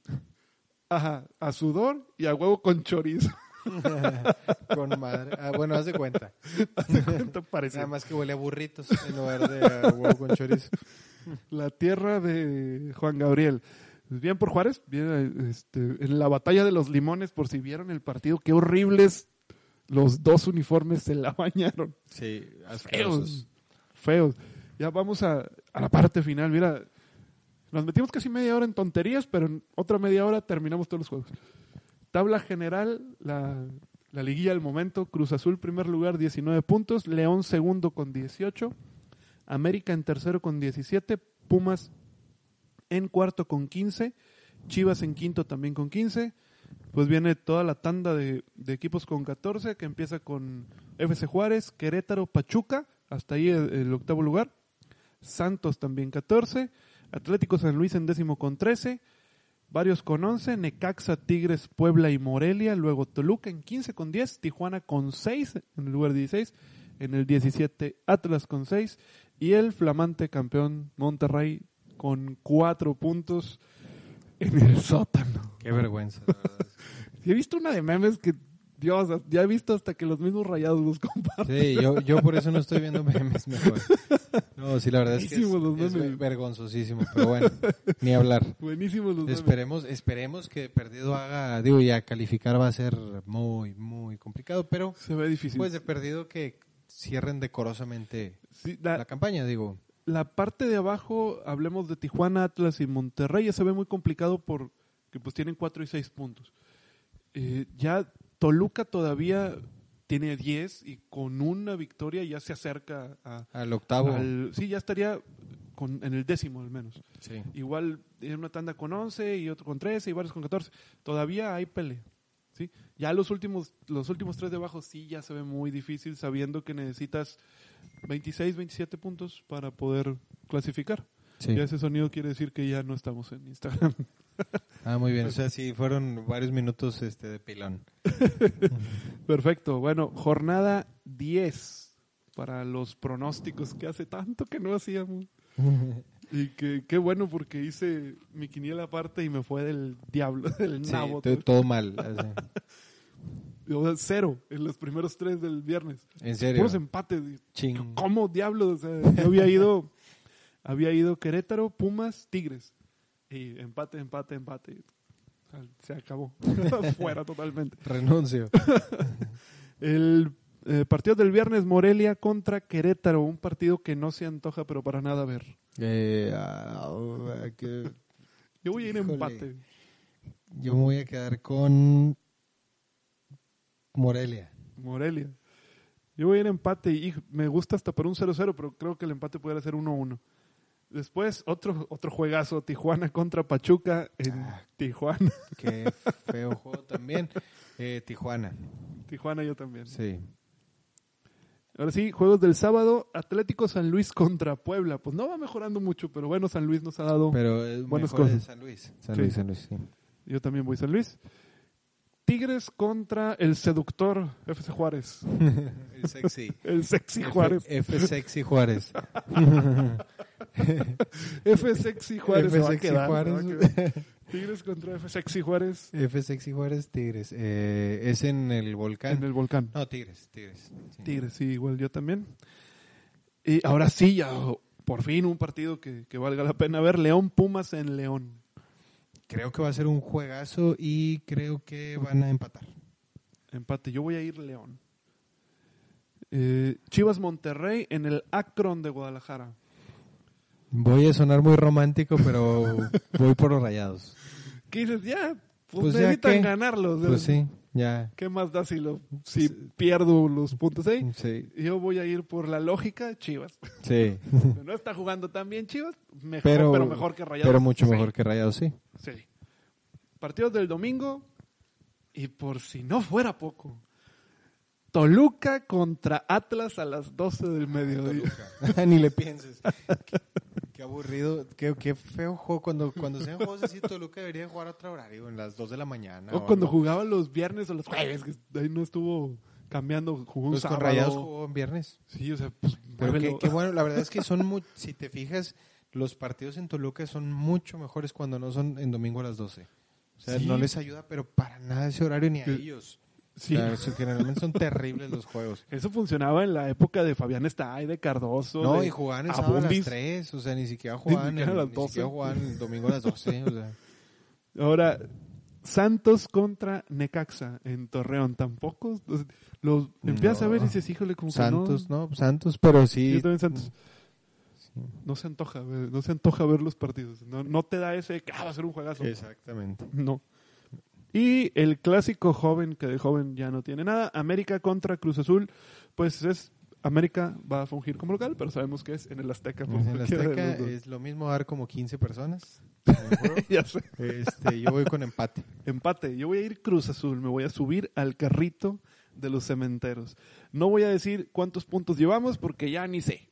ajá, a sudor y a huevo con chorizo. Con madre. Ah, bueno, haz de cuenta. ¿Te cuenta? Parece. Nada más que huele a burritos en lugar de a huevo con chorizo. La tierra de Juan Gabriel. Bien por Juárez, bien este, en la batalla de los limones, por si vieron el partido, qué horribles los dos uniformes se la bañaron. Sí, Feos, feos. Ya vamos a, a la parte final, mira, nos metimos casi media hora en tonterías, pero en otra media hora terminamos todos los juegos. Tabla general, la, la liguilla del momento, Cruz Azul primer lugar 19 puntos, León segundo con 18, América en tercero con 17, Pumas en cuarto con 15, Chivas en quinto también con 15, pues viene toda la tanda de, de equipos con 14, que empieza con FC Juárez, Querétaro, Pachuca, hasta ahí el, octavo lugar, Santos también 14, Atlético San Luis en décimo con 13, varios con 11, Necaxa, Tigres, Puebla y Morelia, luego Toluca en 15 con 10, Tijuana con 6 en el lugar 16, en el 17 Atlas con 6 y el flamante campeón Monterrey con 4 puntos en el sótano. Qué vergüenza, la verdad. Y he visto una de memes que, Dios, ya he visto hasta que los mismos rayados los comparten. Sí, yo, yo por eso no estoy viendo memes mejor. No, sí, la verdad es que es, es vergonzosísimo, pero bueno, ni hablar. Buenísimos los memes. Esperemos, esperemos que perdido haga, digo, ya calificar va a ser muy, muy complicado, pero Se ve difícil. pues de perdido que cierren decorosamente Sí, la, la campaña, digo. la parte de abajo, hablemos de Tijuana, Atlas y Monterrey, ya se ve muy complicado porque pues tienen 4 y 6 puntos. Eh, ya Toluca todavía tiene 10 y con una victoria ya se acerca a, Al octavo. al- sí, ya estaría con, en el décimo al menos. Sí. Igual en una tanda con 11 y otro con 13 y varios con 14. Todavía hay pelea. ¿sí? Ya los últimos, los últimos tres de abajo sí ya se ve muy difícil sabiendo que necesitas 26, 27 puntos para poder clasificar. Sí. Ya ese sonido quiere decir que ya no estamos en Instagram. Ah, muy bien. O sea, sí, fueron varios minutos este de pilón. Perfecto. Bueno, jornada 10 para los pronósticos que hace tanto que no hacíamos. Y que qué bueno porque hice mi quiniela aparte y me fue del diablo, del Sí, nabo. to- todo mal. así. O sea, cero en los primeros tres del viernes. En serio. Puros empates. Ching. ¿Cómo diablos? O sea, yo había ido, había ido Querétaro, Pumas, Tigres. Y empate, empate, empate. Se acabó. Fuera totalmente. Renuncio. El eh, partido del viernes, Morelia contra Querétaro. Un partido que no se antoja, pero para nada ver. Eh, ah, que- Yo voy a ir Híjole. empate. Yo me voy a quedar con Morelia. Morelia. Yo voy a ir empate y me gusta hasta por un 0-0, pero creo que el empate pudiera ser 1-1. Después, otro, otro juegazo, Tijuana contra Pachuca en Ah. Tijuana. Qué feo juego también. Eh, Tijuana. Tijuana yo también. Sí. Ahora sí, juegos del sábado, Atlético San Luis contra Puebla. Pues no va mejorando mucho, pero bueno, San Luis nos ha dado... Pero es Buenas mejor de cosas. San Luis. San Sí. Luis, San Luis, sí. Yo también voy San Luis. Tigres contra el seductor FC Juárez. El sexy. El sexy Juárez. F, F sexy Juárez. F sexy Juárez. F sexy quedar, Juárez. Tigres contra F sexy Juárez F sexy Juárez, Tigres. Eh, es en el volcán. en el volcán. No, Tigres, Tigres. sí. Tigres, sí, igual yo también. Y ahora sí, ya por fin un partido que, que valga la pena ver. León Pumas en León. Creo que va a ser un juegazo y creo que van a empatar. Empate. Yo voy a ir León. Eh, Chivas Monterrey en el Akron de Guadalajara. Voy a sonar muy romántico, pero voy por los rayados. ¿Qué dices? Ya, pues, Pues ya necesitan qué. ganarlos. Pues sí, ya. ¿Qué más da si, lo, si pierdo los puntos ahí? Sí, Yo voy a ir por la lógica, Chivas. sí. no está jugando tan bien Chivas, mejor, pero, Pero, mejor que Rayados. pero mucho Sí, mejor que rayados, sí. Sí. Partidos del domingo, y por si no fuera poco, Toluca contra Atlas a las 12 del mediodía. Ni le pienses. Qué, aburrido, qué, qué feo juego. Cuando, cuando sean juegos así, Toluca debería jugar a otro horario, en las 2 de la mañana. O cuando algo. jugaba los viernes o los jueves, que ahí no estuvo cambiando, jugó un Pues con sábado. rayados jugó en viernes. Sí, o sea, pues, Pero qué, bueno, la verdad es que son, muy, si te fijas, los partidos en Toluca son mucho mejores cuando no son en domingo a las 12. O sea, Sí. no les ayuda, pero para nada ese horario ni a Que- ellos. Sí. O sea, eso, generalmente son terribles los juegos. Eso funcionaba en la época de Fabián Estay, de Cardoso. No, de y jugaban el sábado a las Abundis. 3, o sea, ni siquiera jugaban, el, ni 12. siquiera jugaban el domingo a las 12. O sea. Ahora, Santos contra Necaxa en Torreón. Tampoco. Los empiezas a ver y dices, híjole, como que Santos, no. no, Santos, pero sí. Yo también Santos. Sí. No se antoja, no se antoja ver los partidos. No, no te da ese, que ah, va a ser un juegazo. Exactamente. No. Y el clásico joven, que de joven ya no tiene nada, América contra Cruz Azul, pues es, América va a fungir como local, pero sabemos que es en el Azteca. por En el Azteca es lo mismo dar como 15 personas. ya sé. Este, yo voy con empate. Empate. Yo voy a ir Cruz Azul. Me voy a subir al carrito de los cementeros. No voy a decir cuántos puntos llevamos porque ya ni sé.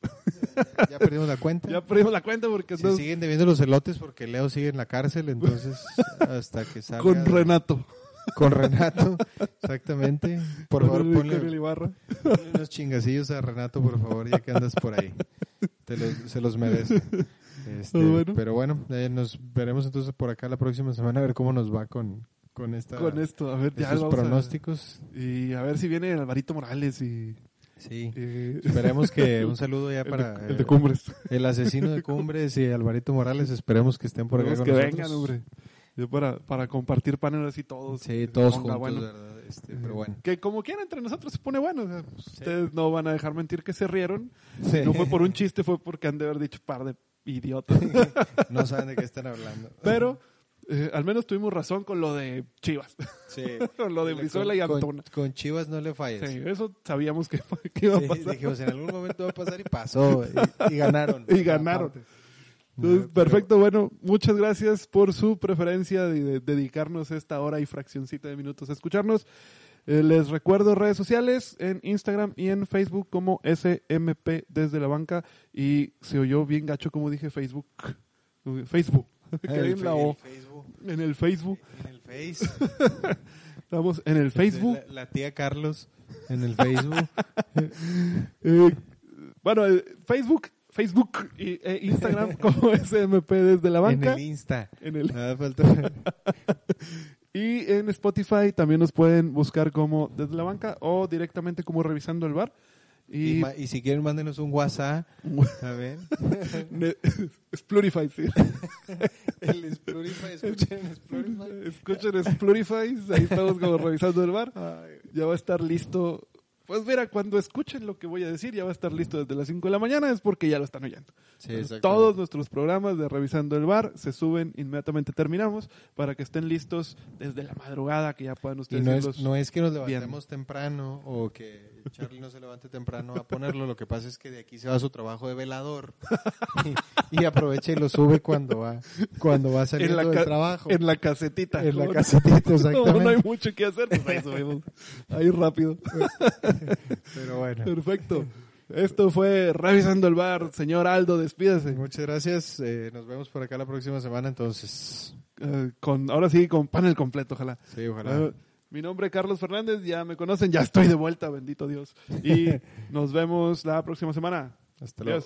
Ya perdimos la cuenta. Ya perdimos la cuenta porque Se no- siguen debiendo los elotes porque Leo sigue en la cárcel, entonces hasta que salga. con Renato. Con Renato, exactamente. Por favor, el- ponle, ponle unos chingacillos a Renato, por favor, ya que andas por ahí. Te los- se los merece. Este, bueno. Pero bueno, eh, nos veremos entonces por acá la próxima semana a ver cómo nos va con, con, esta, Con esto. A ver, ya estos vamos a- pronósticos. Y a ver si viene Alvarito Morales y... Sí. y- Esperemos que un saludo ya el, para de, el de Cumbres. el asesino de Cumbres y Alvarito Morales. Esperemos que estén por acá con que nosotros. vengan, hombre. Yo para, para compartir paneles así todos. Sí, todos Ponga juntos, bueno. ¿verdad? Este, pero bueno. Que como quiera entre nosotros se pone bueno. o sea, pues, Ustedes no van a dejar mentir que se rieron. Sí. No fue por un chiste, fue porque han de haber dicho par de idiotas. No saben de qué están hablando. Pero eh, al menos tuvimos razón con lo de Chivas. Sí. con lo de Brizuela y Antuna. Con, con Chivas no le falles. Sí, eso sabíamos que, que iba a Sí, pasar. dijimos, en algún momento va a pasar y pasó. Y, y ganaron. Y ganaron. Aparte. Entonces, Pero- perfecto, bueno, muchas gracias por su preferencia de, de dedicarnos esta hora y fraccioncita de minutos a escucharnos. Eh, les recuerdo redes sociales en Instagram y en Facebook como SMP desde la banca y se oyó bien gacho como dije Facebook. Facebook. En el, en la O. Facebook. En el Facebook. En el Face. Estamos en el Facebook. La, la tía Carlos. En el Facebook. Eh, bueno, Facebook, Facebook y e Instagram como SMP desde la en banca. el Insta. En el- Nada falta. Y en Spotify también nos pueden buscar como desde la banca o directamente como revisando el bar. Y, Y, y si quieren, mándenos un WhatsApp. A ver. Splurify, sí. El Splurify. Escuchen Splurify. Escuchen Splurify, ahí estamos como revisando el bar. Ya va a estar listo Pues mira, cuando escuchen lo que voy a decir, ya va a estar listo desde las 5 de la mañana, es porque ya lo están oyendo. Sí, Entonces, exactamente. todos nuestros programas de Revisando el Bar se suben inmediatamente terminamos para que estén listos desde la madrugada, que ya puedan Y ustedes no es, no es que nos bien. levantemos temprano o que Charlie no se levante temprano a ponerlo. Lo que pasa es que de aquí se va a su trabajo de velador y, y aprovecha y lo sube cuando va cuando va saliendo del trabajo. en la casetita. En la casetita, exactamente. no hay mucho que hacer, pues ahí subimos. Ahí rápido. Pero bueno. Perfecto. Esto fue Revisando el Bar. Señor Aldo, despídase. Muchas gracias. eh, nos vemos por acá la próxima semana. Entonces, Eh, con, ahora sí, con panel completo, ojalá. sí, ojalá. Eh, mi nombre es Carlos Fernández, ya me conocen, ya estoy de vuelta, bendito Dios. Y nos vemos la próxima semana. Hasta luego.